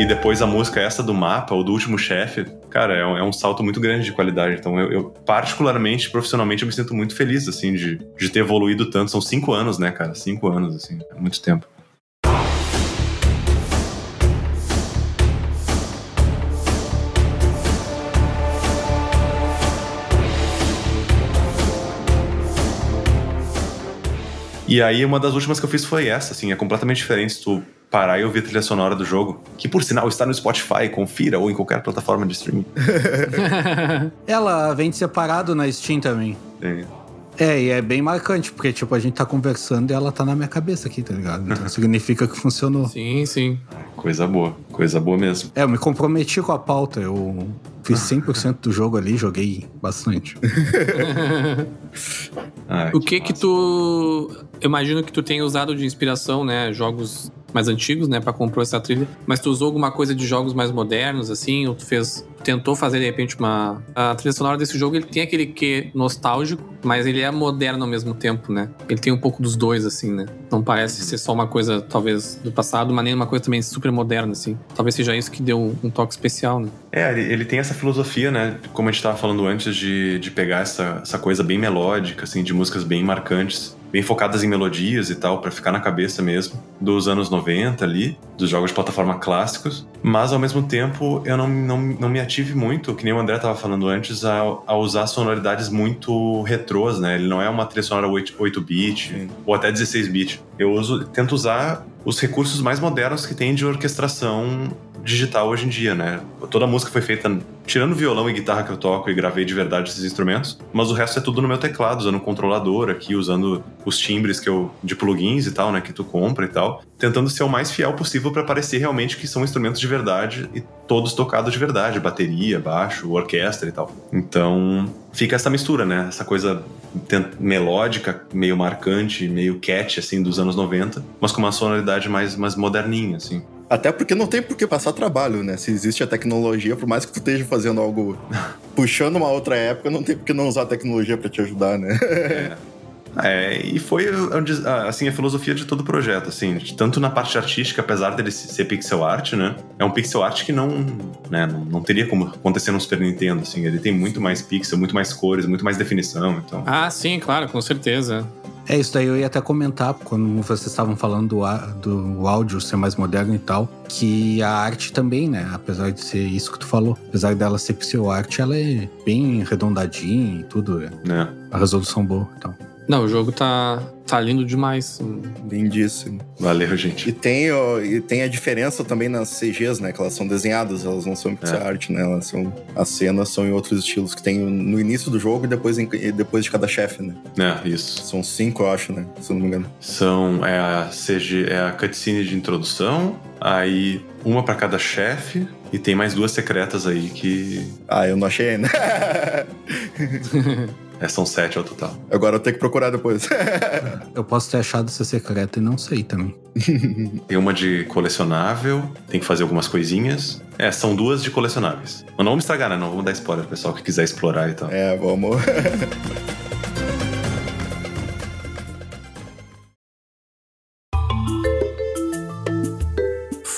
Depois a música essa do mapa, ou do último chefe, cara, é um, é um, salto muito grande de qualidade. Então eu, eu, particularmente, profissionalmente, eu me sinto muito feliz, assim, de, de ter evoluído tanto. São cinco anos, né, cara? Cinco anos, assim, é muito tempo. E aí, uma das últimas que eu fiz foi essa, assim, é completamente diferente se tu parar e ouvir a trilha sonora do jogo, que por sinal está no Spotify, confira, ou em qualquer plataforma de streaming. (laughs) Ela vem separado na Steam também. É. É, e é bem marcante, porque, tipo, a gente tá conversando e ela tá na minha cabeça aqui, tá ligado? Então (laughs) significa que funcionou. sim, sim. Coisa boa, coisa boa mesmo. É, eu me comprometi com a pauta. Eu fiz 100% do jogo ali, joguei bastante. Ai, (laughs) O que que massa. tu. Eu imagino que tu tenha usado de inspiração, né? Jogos mais antigos, né? Pra compor essa trilha. Mas tu usou alguma coisa de jogos mais modernos, assim? Ou tu fez. Tentou fazer, de repente, uma. A trilha sonora desse jogo, ele tem aquele quê nostálgico, mas ele é moderno ao mesmo tempo, né? Ele tem um pouco dos dois, assim, né? Não parece ser só uma coisa, talvez, do passado, mas nem uma coisa também super moderna, assim. Talvez seja isso que deu um toque especial, né? É, ele, ele tem essa filosofia, né? Como a gente tava falando antes, de, de pegar essa, essa coisa bem melódica, assim, de músicas bem marcantes, bem focadas em melodias e tal, pra ficar na cabeça mesmo, dos anos 90 ali, dos jogos de plataforma clássicos. Mas ao mesmo tempo, eu não, não, não me ative muito, que nem o André tava falando antes, a, a usar sonoridades muito retrôs, né? Ele não é uma trilha sonora 8 8-bit Sim. ou até 16-bit. Eu uso, tento usar os recursos mais modernos que tem de orquestração digital hoje em dia, né? Toda a música foi feita tirando violão e guitarra que eu toco e gravei de verdade esses instrumentos, mas o resto é tudo no meu teclado, usando um controlador aqui, usando os timbres que eu de plugins e tal, né, que tu compra e tal, tentando ser o mais fiel possível para parecer realmente que são instrumentos de verdade e todos tocados de verdade, bateria, baixo, orquestra e tal. Então, fica essa mistura, né? Essa coisa melódica, meio marcante, meio cat assim dos anos 90, mas com uma sonoridade mais mais moderninha assim. Até porque não tem por que passar trabalho, né? Se existe a tecnologia, por mais que tu esteja fazendo algo (laughs) puxando uma outra época, não tem por que não usar a tecnologia pra te ajudar, né? É, e foi assim a filosofia de todo o projeto, assim, tanto na parte artística, apesar dele ser pixel art, né? É um pixel art que não, né, não, não teria como acontecer no Super Nintendo, assim, ele tem muito mais pixel, muito mais cores, muito mais definição, então. Ah, sim, claro, com certeza. É isso daí, eu ia até comentar, quando vocês estavam falando do, do áudio ser mais moderno e tal, que a arte também, né? Apesar de ser isso que tu falou, apesar dela ser pixel art, ela é bem arredondadinha e tudo, é. Né? a resolução boa então. Não, o jogo tá, tá lindo demais. Lindíssimo. Valeu, gente. E tem, ó, e tem a diferença também nas CGs, né? Que elas são desenhadas, elas não são pixel art, né? Elas são, as cenas são em outros estilos que tem no início do jogo e depois, em- e depois de cada chefe, né? É, isso. São cinco, eu acho, né? Se eu não me engano. São é a CG, é a cutscene de introdução, aí uma pra cada chefe e tem mais duas secretas aí que Ah, eu não achei ainda. (laughs) é, são sete ao total. Agora eu tenho que procurar depois. (laughs) Eu posso ter achado ser secreto e não sei também. (laughs) Tem uma de colecionável, tem que fazer algumas coisinhas. É, são duas de colecionáveis. Mas não vamos estragar, né? Não vamos dar spoiler, pessoal que quiser explorar e tal. é, vamos. (laughs)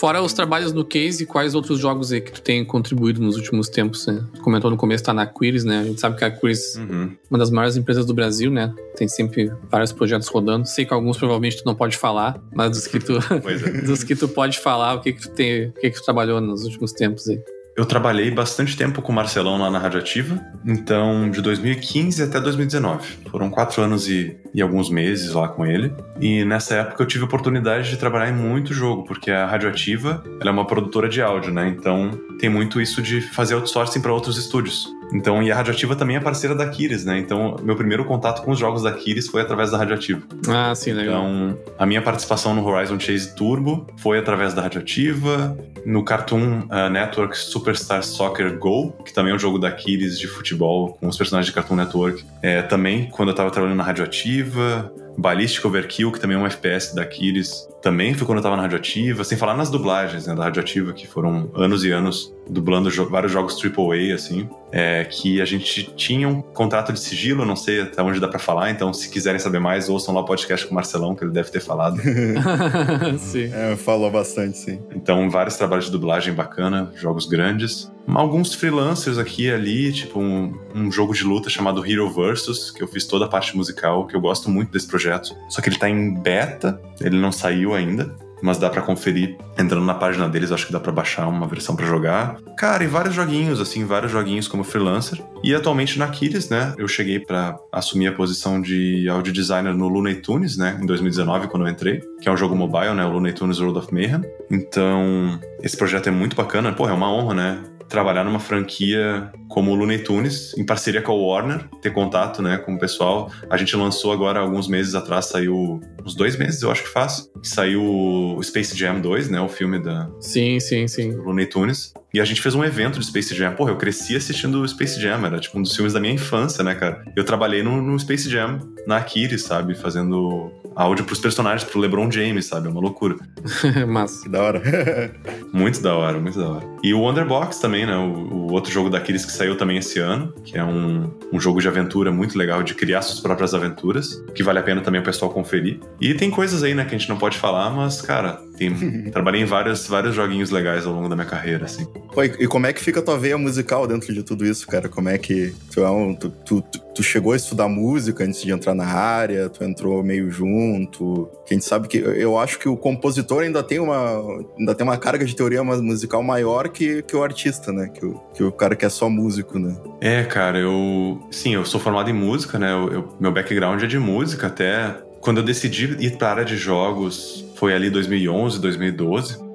Fora os trabalhos no Case, quais outros jogos aí que tu tem contribuído nos últimos tempos? Né? Tu comentou no começo, tá na Quiris, né? A gente sabe que a Quiris é Uhum. uma das maiores empresas do Brasil, né? Tem sempre vários projetos rodando. Sei que alguns provavelmente tu não pode falar, mas dos que tu, é. (laughs) dos que tu pode falar, o que que tu tem, o que que tu trabalhou nos últimos tempos aí? Eu trabalhei bastante tempo com o Marcelão lá na Radioativa, então de 2015 até 2019. Foram quatro anos e, e alguns meses lá com ele. E nessa época eu tive a oportunidade de trabalhar em muito jogo, porque a Radioativa é uma produtora de áudio, né? Então tem muito isso de fazer outsourcing para outros estúdios. Então, e a Radioativa também é parceira da Kiris, né? Então, meu primeiro contato com os jogos da Kiris foi através da Radioativa. Ah, sim, legal. Então, a minha participação no Horizon Chase Turbo foi através da Radioativa, no Cartoon uh, Network Superstar Soccer Go, que também é um jogo da Kiris de futebol, com os personagens de Cartoon Network. É, também, quando eu tava trabalhando na Radioativa, Ballistic Overkill, que também é um FPS da Kiris, também foi quando eu tava na Radioativa, sem falar nas dublagens né, da Radioativa, que foram anos e anos dublando jo vários jogos AAA, assim, é, que a gente tinha um contrato de sigilo, não sei até onde dá pra falar, então se quiserem saber mais, ouçam lá o podcast com o Marcelão, que ele deve ter falado. (laughs) (laughs) sim. É, falou bastante, sim. Então, vários trabalhos de dublagem bacana, jogos grandes. Alguns freelancers aqui e ali, tipo um, um jogo de luta chamado Hero Versus, que eu fiz toda a parte musical, que eu gosto muito desse projeto. Só que ele tá em beta, ele não saiu ainda. Mas dá para conferir entrando na página deles, acho que dá para baixar uma versão para jogar. Cara, e vários joguinhos, assim, vários joguinhos como freelancer. E atualmente na Aquiles, né, eu cheguei para assumir a posição de audio designer no Looney Tunes, né, em 2019, quando eu entrei, que é um jogo mobile, né, o Looney Tunes World of Mayhem. Então, esse projeto é muito bacana, pô, é uma honra, né, trabalhar numa franquia como o Looney Tunes, em parceria com a Warner, ter contato né, com o pessoal. A gente lançou agora, alguns meses atrás, saiu uns dois meses, eu acho que faz, que saiu o Space Jam 2, né, o filme da sim, sim, sim. Looney Tunes. E a gente fez um evento de Space Jam. Porra, eu cresci assistindo o Space Jam, era tipo um dos filmes da minha infância, né, cara? Eu trabalhei no, no Space Jam, na Aquiles, sabe? Fazendo áudio pros personagens, pro LeBron James, sabe? É uma loucura. (laughs) Massa. Que da hora. (laughs) muito da hora, muito da hora. E o Wonderbox também, né? O, o, outro jogo daqueles que saiu também esse ano, que é um, um jogo de aventura muito legal, de criar suas próprias aventuras, que vale a pena também o pessoal conferir. E tem coisas aí, né, que a gente não pode falar, mas, cara, tem, (laughs) trabalhei em vários, vários joguinhos legais ao longo da minha carreira, assim. Pô, e como é que fica a tua veia musical dentro de tudo isso, cara? Como é que tu, é um, tu, tu, tu, chegou a estudar música antes de entrar na área? Tu entrou meio junto? Quem sabe que eu acho que o compositor ainda tem uma ainda tem uma carga de teoria musical maior que, que o artista, né? Que o, que o cara que é só músico, né? É, cara, eu sim, eu sou formado em música, né? Eu, eu, meu background é de música até quando eu decidi ir para a área de jogos, foi ali 2011, 2012.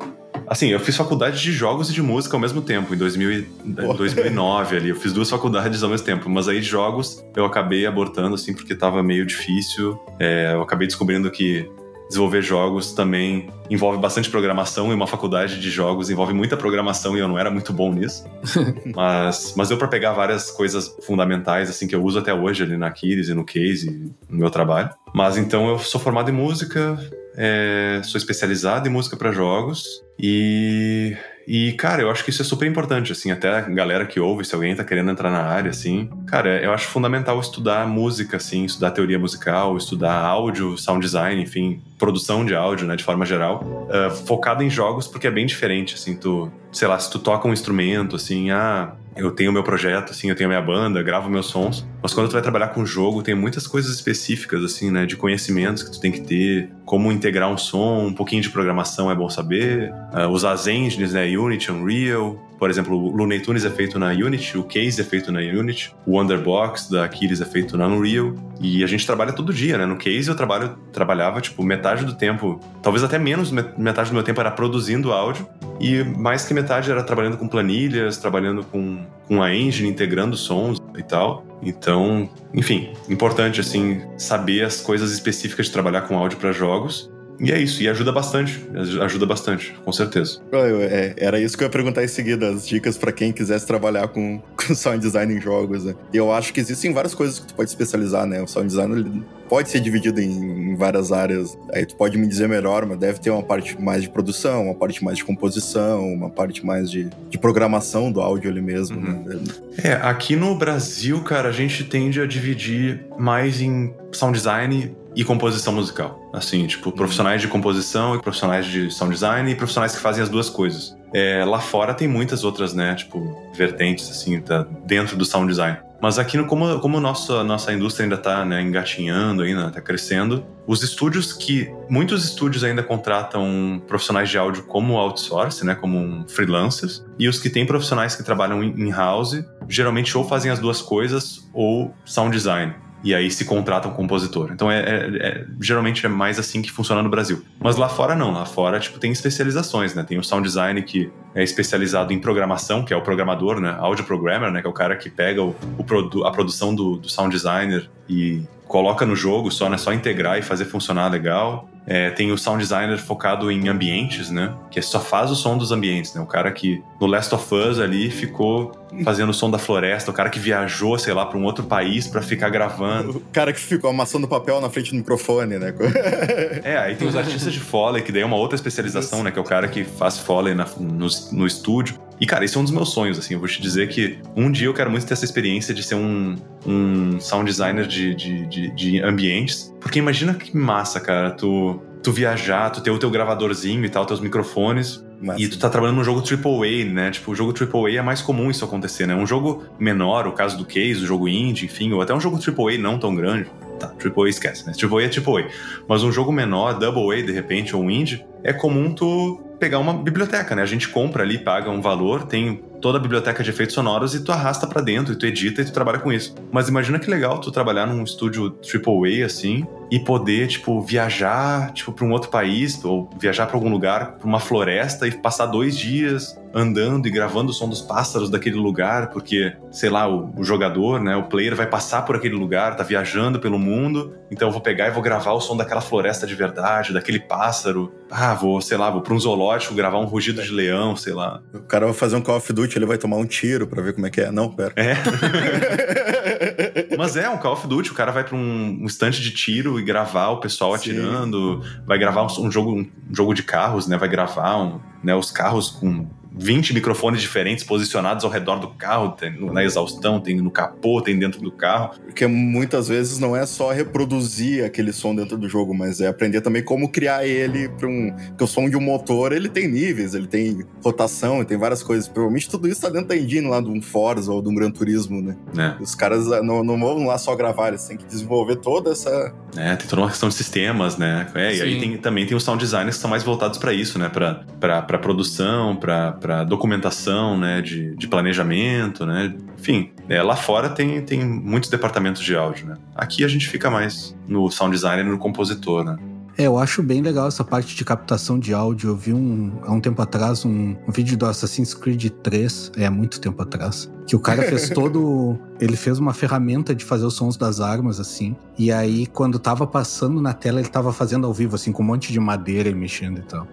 Assim, eu fiz faculdade de jogos e de música ao mesmo tempo, em 2000, 2009 ali. Eu fiz duas faculdades ao mesmo tempo. Mas aí, jogos, eu acabei abortando, assim, porque tava meio difícil. É, eu acabei descobrindo que desenvolver jogos também envolve bastante programação e uma faculdade de jogos envolve muita programação e eu não era muito bom nisso. (laughs) mas, mas deu para pegar várias coisas fundamentais assim que eu uso até hoje ali na Kiris e no Case, no meu trabalho. Mas então eu sou formado em música, é, sou especializado em música para jogos e e, cara, eu acho que isso é super importante, assim, até a galera que ouve, se alguém tá querendo entrar na área, assim, cara, eu acho fundamental estudar música, assim, estudar teoria musical, estudar áudio, sound design, enfim, produção de áudio, né, de forma geral, uh, focado em jogos, porque é bem diferente, assim, tu, sei lá, se tu toca um instrumento, assim, ah, eu tenho meu projeto, assim, eu tenho minha banda, gravo meus sons. Mas quando tu vai trabalhar com jogo, tem muitas coisas específicas, assim, né? De conhecimentos que tu tem que ter, como integrar um som, um pouquinho de programação é bom saber, uh, usar as engines, né? Unity, Unreal, por exemplo, o Looney Tunes é feito na Unity, o Case é feito na Unity, o Wonderbox da Aquiles é feito na Unreal. E a gente trabalha todo dia, né? No Case eu trabalho, trabalhava, tipo, metade do tempo, talvez até menos metade do meu tempo era produzindo áudio, e mais que metade era trabalhando com planilhas, trabalhando com, com a engine, integrando sons e tal. Então, enfim, importante, assim, saber as coisas específicas de trabalhar com áudio para jogos e é isso, e ajuda bastante, ajuda bastante, com certeza. É, era isso que eu ia perguntar em seguida, as dicas para quem quisesse trabalhar com, (laughs) com sound design em jogos. Né? E eu acho que existem várias coisas que tu pode especializar, né? O sound design pode ser dividido em, em, várias áreas. Aí tu pode me dizer melhor, mas deve ter uma parte mais de produção, uma parte mais de composição, uma parte mais de, de programação do áudio ali mesmo. Uhum. Né? É, aqui no Brasil, cara, a gente tende a dividir mais em sound design e composição musical. Assim, tipo, profissionais de composição e profissionais de sound design e profissionais que fazem as duas coisas. É, lá fora tem muitas outras, né, tipo, vertentes, assim, tá dentro do sound design. Mas aqui, como, como nossa, nossa indústria ainda está né, engatinhando, ainda está crescendo, os estúdios que... Muitos estúdios ainda contratam profissionais de áudio como outsource, né, como freelancers, e os que têm profissionais que trabalham in-house, geralmente ou fazem as duas coisas ou sound design e aí se contrata um compositor. Então é, é, é, geralmente é mais assim que funciona no Brasil. Mas lá fora não, lá fora tipo tem especializações, né? Tem o sound design que é especializado em programação, que é o programador, né? Audio programmer, né? Que é o cara que pega o, o produ a produção do, do sound designer e coloca no jogo só, né? Só integrar e fazer funcionar legal. É, tem o sound designer focado em ambientes, né? Que só faz o som dos ambientes, né? O cara que no Last of Us ali ficou fazendo o som da floresta, o cara que viajou, sei lá, para um outro país para ficar gravando. O cara que ficou amassando papel na frente do microfone, né? é, aí tem os artistas de Foley, que daí é uma outra especialização, né? Que é o cara que faz Foley na, no, no estúdio. E, cara, esse é um dos meus sonhos, assim. Eu vou te dizer que um dia eu quero muito ter essa experiência de ser um, um sound designer de, de, de, de ambientes. Porque imagina que massa, cara, tu, tu viajar, tu ter o teu gravadorzinho e tal, teus microfones. E tu tá trabalhando num jogo AAA, né? Tipo, o jogo AAA é mais comum isso acontecer, né? Um jogo menor, o caso do Case, o jogo indie, enfim, ou até um jogo AAA não tão grande. Tá, AAA esquece, né? AAA é AAA. Mas um jogo menor, Double A, de repente, ou indie, é comum tu pegar uma biblioteca, né? A gente compra ali, paga um valor, tem toda a biblioteca de efeitos sonoros e tu arrasta para dentro e tu edita e tu trabalha com isso. Mas imagina que legal tu trabalhar num estúdio AAA assim e poder, tipo, viajar, tipo, para um outro país ou viajar para algum lugar, para uma floresta e passar dois dias andando e gravando o som dos pássaros daquele lugar, porque, sei lá, o, o jogador, né, o player vai passar por aquele lugar, tá viajando pelo mundo, então eu vou pegar e vou gravar o som daquela floresta de verdade, daquele pássaro. Ah, vou, sei lá, vou para um zoológico gravar um rugido de leão, sei lá. O cara vai fazer um Call of Duty, ele vai tomar um tiro para ver como é que é. Não, pera. É. (laughs) Mas é um Call of Duty, o cara vai para um, um estante de tiro e gravar o pessoal Sim. atirando, vai gravar um, um jogo, um jogo de carros, né? Vai gravar um, né, os carros com 20 microfones diferentes posicionados ao redor do carro, tem na exaustão, tem no capô, tem dentro do carro. Porque muitas vezes não é só reproduzir aquele som dentro do jogo, mas é aprender também como criar ele para um. Porque o som de um motor ele tem níveis, ele tem rotação, ele tem várias coisas. Provavelmente tudo isso tá dentro da engine lá de um Forza ou de um Gran Turismo, né? É. Os caras ah, não, não vão lá só gravar, eles têm que desenvolver toda essa. É, tem toda uma questão de sistemas, né? É, e aí tem, também tem os sound designers que são mais voltados para isso, né? Para produção, para para documentação, né, de, de planejamento, né, enfim, é, lá fora tem, tem muitos departamentos de áudio, né. Aqui a gente fica mais no sound designer e no compositor, né. É, eu acho bem legal essa parte de captação de áudio. Eu vi um, há um tempo atrás um, um vídeo do Assassin's Creed 3, é, há muito tempo atrás, que o cara (laughs) fez todo. ele fez uma ferramenta de fazer os sons das armas, assim. E aí, quando tava passando na tela, ele tava fazendo ao vivo, assim, com um monte de madeira e mexendo e tal.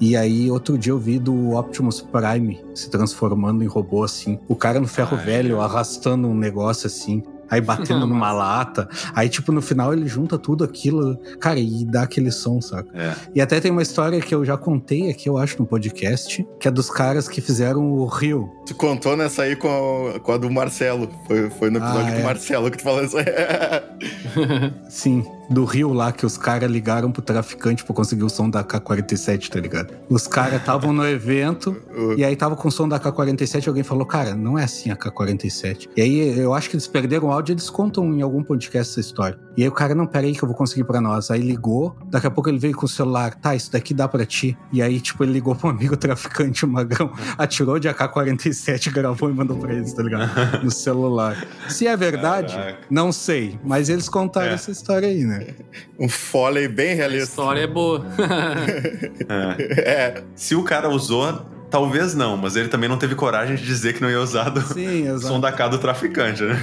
E aí, outro dia eu vi do Optimus Prime se transformando em robô, assim. O cara no ferro Ai, velho arrastando um negócio assim aí batendo (laughs) numa lata. Aí, tipo, no final ele junta tudo aquilo, cara, e dá aquele som, saca? É. E até tem uma história que eu já contei aqui, eu acho, no podcast, que é dos caras que fizeram o Rio. Tu contou nessa aí com a, com a do Marcelo. Foi, foi no episódio ah, é. do Marcelo que tu falou isso aí. (laughs) Sim do Rio lá, que os caras ligaram pro traficante pra conseguir o som da K-47, tá ligado? Os caras estavam no evento (laughs) e aí tava com o som da K-47 e alguém falou, cara, não é assim a K-47. E aí eu acho que eles perderam o áudio eles contam em algum podcast essa história. E aí o cara, não, peraí que eu vou conseguir pra nós. Aí ligou, daqui a pouco ele veio com o celular, tá, isso daqui dá pra ti. E aí, tipo, ele ligou pro amigo traficante, o Magrão, (laughs) atirou de AK-47, (laughs) gravou e mandou pra eles, tá ligado? No celular. Se é verdade, Caraca. não sei. Mas eles contaram é. essa história aí, né? Um foley bem realista. A história é boa. é. (laughs) é. Se o cara usou, Talvez não, mas ele também não teve coragem de dizer que não ia usar do Sim, (laughs) som da cara do traficante, né?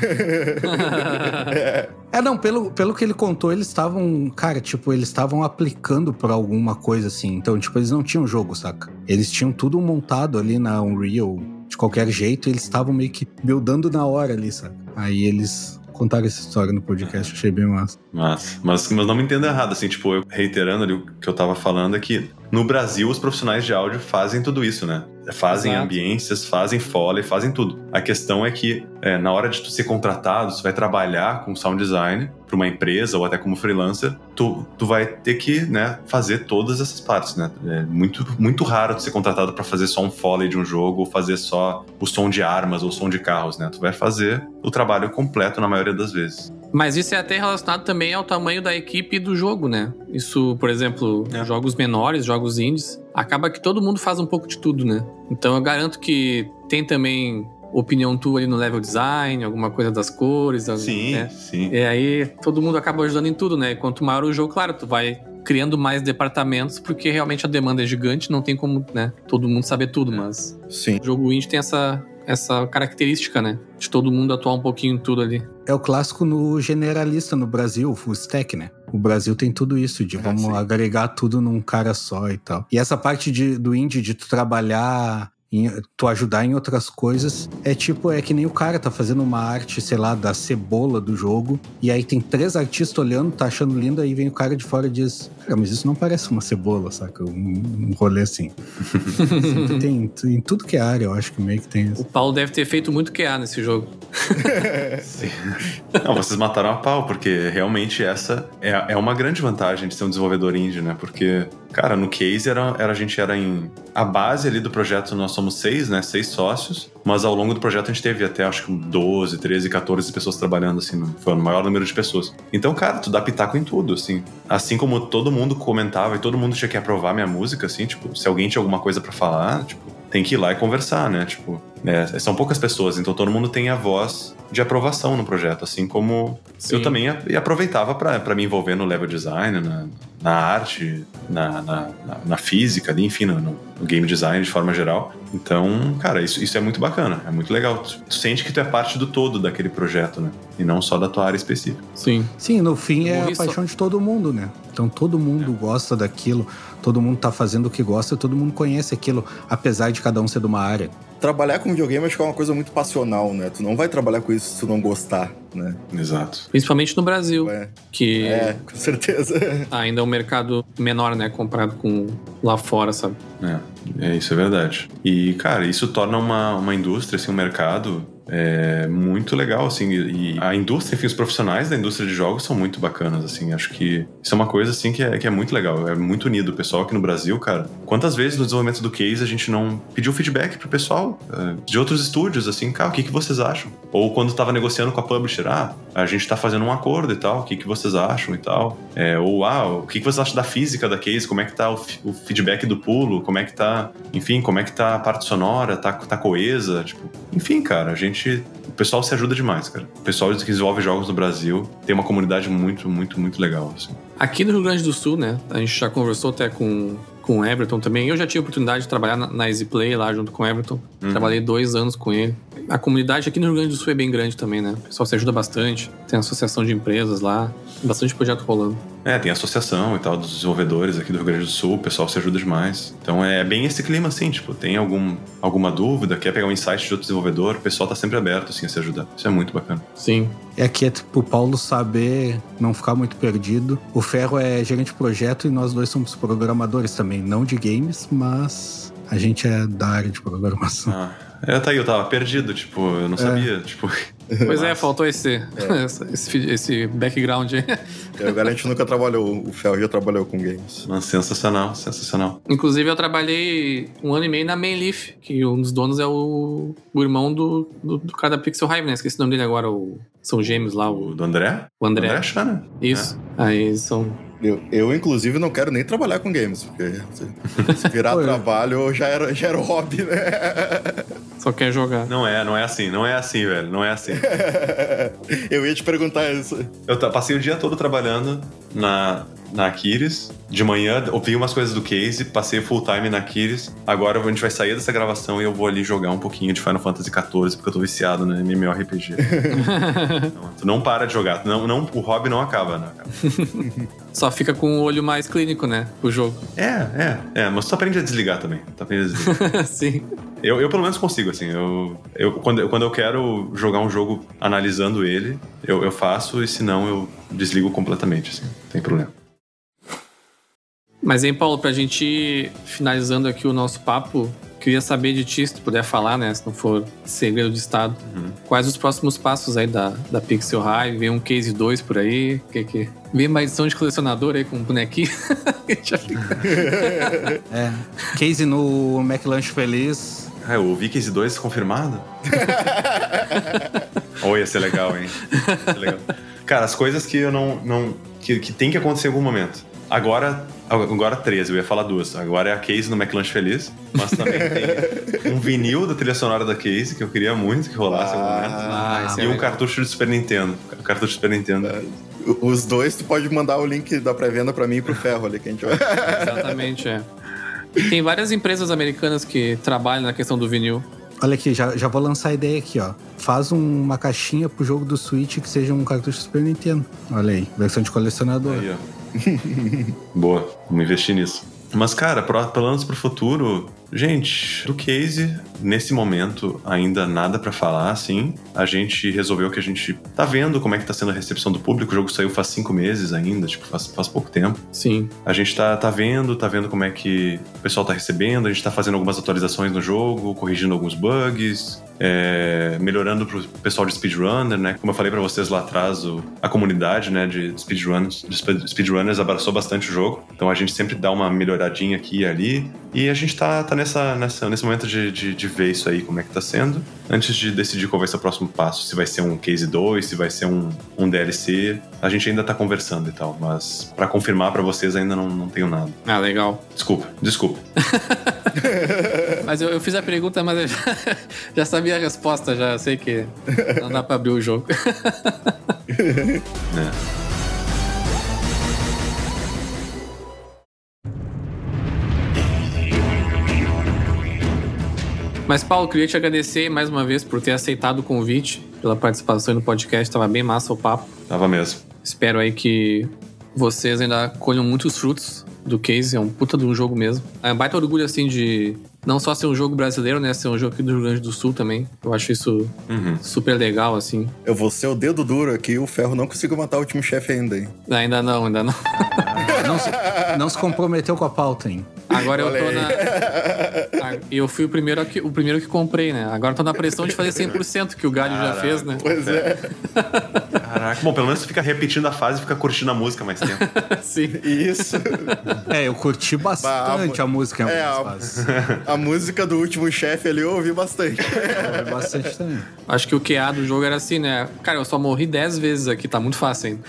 (laughs) é, não, pelo, pelo que ele contou, eles estavam, cara, tipo, eles estavam aplicando pra alguma coisa assim. Então, tipo, eles não tinham jogo, saca? Eles tinham tudo montado ali na Unreal de qualquer jeito, e eles estavam meio que buildando na hora ali, saca? Aí eles contaram essa história no podcast, achei bem massa. Massa. Mas, mas não me entenda errado, assim, tipo, eu reiterando ali o que eu tava falando é que no Brasil os profissionais de áudio fazem tudo isso, né? Fazem Exato. ambiências, fazem foley, fazem tudo. A questão é que é, na hora de tu ser contratado, você vai trabalhar com sound design para uma empresa ou até como freelancer, tu, tu vai ter que né, fazer todas essas partes, né? É muito, muito raro tu ser contratado para fazer só um foley de um jogo ou fazer só o som de armas ou o som de carros, né? Tu vai fazer o trabalho completo na maioria das vezes. Mas isso é até relacionado também ao tamanho da equipe do jogo, né? Isso, por exemplo, é. jogos menores, jogos indies, acaba que todo mundo faz um pouco de tudo, né? Então eu garanto que tem também opinião tua ali no level design, alguma coisa das cores. Sim, né? sim. E aí todo mundo acaba ajudando em tudo, né? Quanto maior o jogo, claro, tu vai criando mais departamentos, porque realmente a demanda é gigante, não tem como, né, todo mundo saber tudo, é. mas Sim. o jogo indie tem essa, essa característica, né, de todo mundo atuar um pouquinho em tudo ali. É o clássico no generalista no Brasil, o full stack, né? O Brasil tem tudo isso, de vamos agregar tudo num cara só e tal. E essa parte de, do indie de tu trabalhar em, tu ajudar em outras coisas. É tipo, é que nem o cara tá fazendo uma arte, sei lá, da cebola do jogo, e aí tem três artistas olhando, tá achando lindo, aí vem o cara de fora e diz: Cara, mas isso não parece uma cebola, saca? Um, um rolê assim. (laughs) tem em tudo que é área, eu acho que meio que tem isso. O Paulo deve ter feito muito QA nesse jogo. (laughs) Sim. Não, vocês mataram a pau, porque realmente essa é, é uma grande vantagem de ser um desenvolvedor indie, né? Porque, cara, no case era, era, a gente era em. A base ali do projeto nosso somos seis, né? Seis sócios. Mas ao longo do projeto a gente teve até acho que 12, 13, 14 pessoas trabalhando, assim, foi o maior número de pessoas. Então, cara, tu dá pitaco em tudo, assim. Assim como todo mundo comentava e todo mundo tinha que aprovar minha música, assim, tipo, se alguém tinha alguma coisa para falar, tipo, tem que ir lá e conversar, né? Tipo, é, são poucas pessoas, então todo mundo tem a voz de aprovação no projeto, assim como Sim. eu também aproveitava para me envolver no level design, na, na arte, na, na, na, física, enfim, no, no, game design de forma geral. Então, cara, isso, isso é muito bacana, é muito legal. Tu, tu, sente que tu é parte do todo daquele projeto, né? E não só da tua área específica. Sim. Sim, no fim é a paixão de todo mundo, né? Então todo mundo é. gosta daquilo, todo mundo tá fazendo o que gosta, todo mundo conhece aquilo, apesar de cada um ser de uma área trabalhar com videogame acho que é uma coisa muito passional, né? Tu não vai trabalhar com isso se tu não gostar, né? Exato. Principalmente no Brasil, é. que é, com certeza. (laughs) ainda é um mercado menor, né, comparado com lá fora, sabe? É, é isso é verdade. E cara, isso torna uma, uma indústria, assim, um mercado é muito legal, assim, e a indústria, enfim, os profissionais da indústria de jogos são muito bacanas, assim, acho que isso é uma coisa, assim, que é, que é muito legal, é muito unido. O pessoal aqui no Brasil, cara, quantas vezes no desenvolvimento do case a gente não pediu feedback pro pessoal é, de outros estúdios, assim, cara, o que, que vocês acham? Ou quando tava negociando com a publisher, ah, a gente tá fazendo um acordo e tal, o que, que vocês acham e tal? É, ou, ah, o que, que vocês acham da física da case, como é que tá o, o feedback do pulo, como é que tá, enfim, como é que tá a parte sonora, tá, tá coesa, tipo, enfim, cara, a gente gente. O pessoal se ajuda demais, cara. O pessoal que desenvolve jogos no Brasil tem uma comunidade muito, muito, muito legal. Assim. Aqui no Rio Grande do Sul, né? A gente já conversou até com, com o Everton também. Eu já tive a oportunidade de trabalhar na, na Easy Play lá junto com o Everton. Uhum. Trabalhei dois anos com ele. A comunidade aqui no Rio Grande do Sul é bem grande também, né? O pessoal se ajuda bastante. Tem associação de empresas lá. Bastante projeto rolando. É, tem associação e tal dos desenvolvedores aqui do Rio Grande do Sul, o pessoal se ajuda demais. Então é bem esse clima assim, tipo, tem algum, alguma dúvida, quer pegar um insight de outro desenvolvedor, o pessoal tá sempre aberto assim a se ajudar. Isso é muito bacana. Sim. É que é tipo o Paulo saber não ficar muito perdido. O Ferro é gerente de projeto e nós dois somos programadores também, não de games, mas a gente é da área de programação. Ah, é, tá aí, eu tava perdido, tipo, eu não é. sabia, tipo, Pois é, faltou esse, é. (laughs) esse, esse, background aí. É, agora a gente nunca trabalhou, o Fel já trabalhou com games. sensacional, sensacional. Inclusive, eu trabalhei um ano e meio na Mainleaf, que um dos donos é o, o irmão do, do, do cara da Pixel Hive, né? Esqueci o nome dele agora, o, são gêmeos lá. O, do André? O André. André Chana. Isso. É. Aí são eu, eu, inclusive, não quero nem trabalhar com games, porque se, se virar trabalho já era, já era hobby, né? Só quer jogar. Não é, não é assim, não é assim, velho, não é assim. (laughs) eu ia te perguntar isso. Eu passei o dia todo trabalhando na, na Aquiles. De manhã, ouvi umas coisas do case, passei full time na Aquiles. Agora a gente vai sair dessa gravação e eu vou ali jogar um pouquinho de Final Fantasy XIV, porque eu tô viciado no MMORPG. (laughs) então, tu não para de jogar, não, não, o hobby não acaba, né? (laughs) Só fica com o olho mais clínico, né? O jogo. É, é, é, mas tu aprende a desligar também. Tu aprende a desligar. Sim. Eu, eu pelo menos consigo, assim. Eu, eu, quando, quando eu quero jogar um jogo analisando ele, eu, eu faço, e se não, eu desligo completamente, assim. Não tem problema. Mas, hein, Paulo, pra gente ir finalizando aqui o nosso papo, queria saber de ti, se tu puder falar, né? Se não for segredo de Estado. Uhum. Quais os próximos passos aí da, da Pixel High? Vem um Case 2 por aí? Que, que... Vem uma edição de colecionador aí com um bonequinho? (laughs) (laughs) é. Case no McLanche Feliz. Ah, eu ouvi Case 2 confirmado? (laughs) Oi, ia ser legal, hein? Ia ser legal. Cara, as coisas que eu não. não que, que tem que acontecer em algum momento. Agora, agora 13, eu ia falar duas. Agora é a Case no McLanche Feliz, mas também tem um vinil da trilha sonora da Case, que eu queria muito que rolasse em algum momento. Ah, e um cartucho de Super Nintendo. Cartucho de Super Nintendo. É, os dois, tu pode mandar o link da pré-venda pra mim e pro Ferro ali, que a gente vai. Exatamente, é. Tem várias empresas americanas que trabalham na questão do vinil. Olha aqui, já, já vou lançar a ideia aqui, ó. Faz um, uma caixinha pro jogo do Switch que seja um cartucho Super Nintendo. Olha aí, versão de colecionador. Aí, ó. (laughs) Boa, vamos investir nisso. Mas, cara, planos para o futuro, gente, do case, nesse momento, ainda nada para falar, assim. A gente resolveu que a gente tá vendo como é que tá sendo a recepção do público. O jogo saiu faz cinco meses ainda, tipo, faz, faz pouco tempo. Sim. A gente tá, tá vendo, tá vendo como é que o pessoal tá recebendo. A gente tá fazendo algumas atualizações no jogo, corrigindo alguns bugs, é, melhorando pro pessoal de speedrunner, né? Como eu falei para vocês lá atrás, o, a comunidade, né, de speedrunners, de speedrunners abraçou bastante o jogo. Então a gente sempre dá uma melhoradinha aqui e ali. E a gente tá, tá nessa, nessa, nesse momento de, de, de, ver isso aí, como é que tá sendo, antes de decidir qual vai ser o próximo passo. Se vai ser um Case 2, se vai ser um, um DLC. A gente ainda tá conversando e tal, mas para confirmar para vocês ainda não, não tenho nada. Ah, legal. Desculpa, desculpa. (laughs) mas eu, eu, fiz a pergunta, mas eu já, (laughs) já sabia a resposta, já sei que não dá pra abrir o jogo. (laughs) é. Mas, Paulo, queria te agradecer mais uma vez por ter aceitado o convite, pela participação no podcast. Tava bem massa o papo. Tava mesmo. Espero aí que vocês ainda colham muitos frutos do case. É um puta de um jogo mesmo. É um baita orgulho, assim, de não só ser um jogo brasileiro, né? Ser um jogo aqui do Rio Grande do Sul também. Eu acho isso uhum. super legal, assim. Eu vou ser o dedo duro aqui, o Ferro não conseguiu matar o último chefe ainda, hein? Ainda não, ainda não. não, se, não se comprometeu com a pauta, hein? Agora eu tô na. Eu fui o primeiro, que, o primeiro que comprei, né? Agora eu tô na pressão de fazer 100% que o Galho Caraca, já fez, né? Pois é. (laughs) Caraca, bom, pelo menos você fica repetindo a fase e fica curtindo a música mais tempo. (laughs) Sim. Isso. É, eu curti bastante a, a música em é, a, (laughs) a música do último chefe ali eu ouvi bastante. Eu ouvi bastante também. Acho que o QA do jogo era assim, né? Cara, eu só morri 10 vezes aqui, tá muito fácil ainda.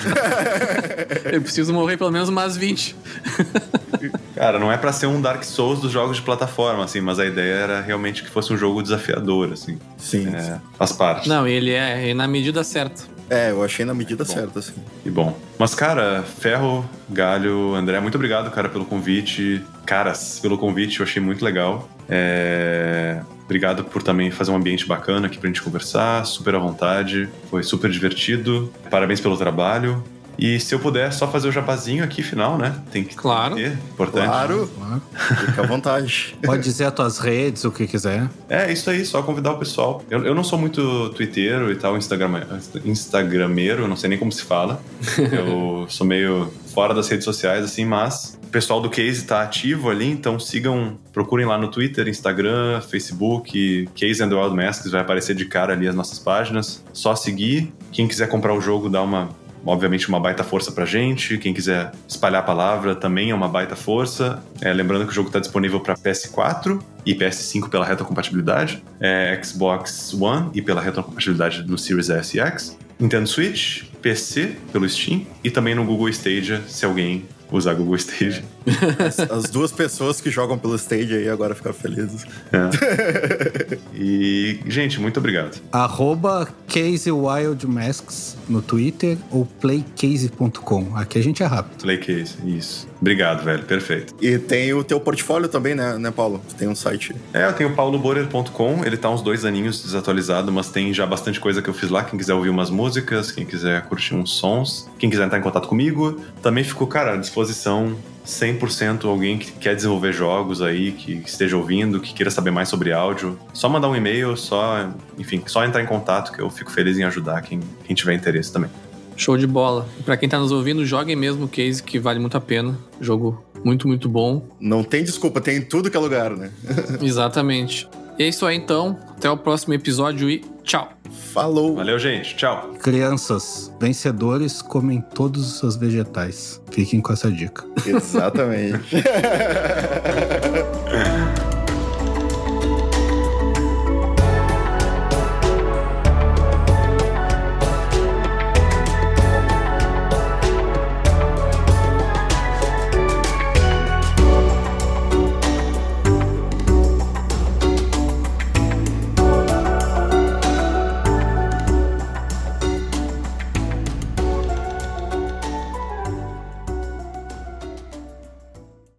(laughs) eu preciso morrer pelo menos umas 20. Cara, não é para ser um Dark Souls dos jogos de plataforma, assim, mas a ideia era realmente que fosse um jogo desafiador, assim. Sim. É, sim. Faz parte. Não, ele é, é na medida certa. É, eu achei na medida bom. certa, assim. Que bom. Mas, cara, Ferro, Galho, André, muito obrigado, cara, pelo convite. Caras, pelo convite, eu achei muito legal. É... Obrigado por também fazer um ambiente bacana aqui pra gente conversar, super à vontade. Foi super divertido. Parabéns pelo trabalho. E se eu puder só fazer o jabazinho aqui final, né? Tem que claro. ter, importante. Claro. Fica à vontade. (laughs) Pode dizer as tuas redes, o que quiser. É, isso aí, só convidar o pessoal. Eu, eu não sou muito twitteiro e tal, Instagram, instagrameiro, não sei nem como se fala. (laughs) eu sou meio fora das redes sociais, assim, mas o pessoal do Case tá ativo ali, então sigam, procurem lá no Twitter, Instagram, Facebook, Case and the Wild Masks, vai aparecer de cara ali as nossas páginas. Só seguir. Quem quiser comprar o jogo, dá uma obviamente uma baita força pra gente. Quem quiser espalhar a palavra também é uma baita força. É, lembrando que o jogo está disponível para PS4 e PS5 pela retrocompatibilidade, é, Xbox One e pela retrocompatibilidade no Series S e X, Nintendo Switch, PC pelo Steam e também no Google Stadia, se alguém usar Google Stage. As, as, duas pessoas que jogam pelo Stage aí agora ficaram felizes. É. (laughs) E, gente, muito obrigado. Arroba CaseWildMasks no Twitter ou playcase.com. Aqui a gente é rápido. Playcase, isso. Obrigado, velho. Perfeito. E tem o teu portfólio também, né, né Paulo? Tem um site. É, eu tenho pauloborer.com. Ele tá uns dois aninhos desatualizado, mas tem já bastante coisa que eu fiz lá. Quem quiser ouvir umas músicas, quem quiser curtir uns sons, quem quiser entrar em contato comigo. Também ficou, cara, à disposição 100% alguém que quer desenvolver jogos aí, que esteja ouvindo, que queira saber mais sobre áudio, só mandar um e-mail, só, enfim, só entrar em contato que eu fico feliz em ajudar quem, quem tiver interesse também. Show de bola. Para quem tá nos ouvindo, joguem mesmo o case que vale muito a pena. Jogo muito, muito bom. Não tem desculpa, tem em tudo que é lugar, né? (laughs) Exatamente. E é isso aí então. Até o próximo episódio e tchau. Falou. Valeu, gente. Tchau. Crianças, vencedores comem todos os seus vegetais. Fiquem com essa dica. Exatamente. (laughs)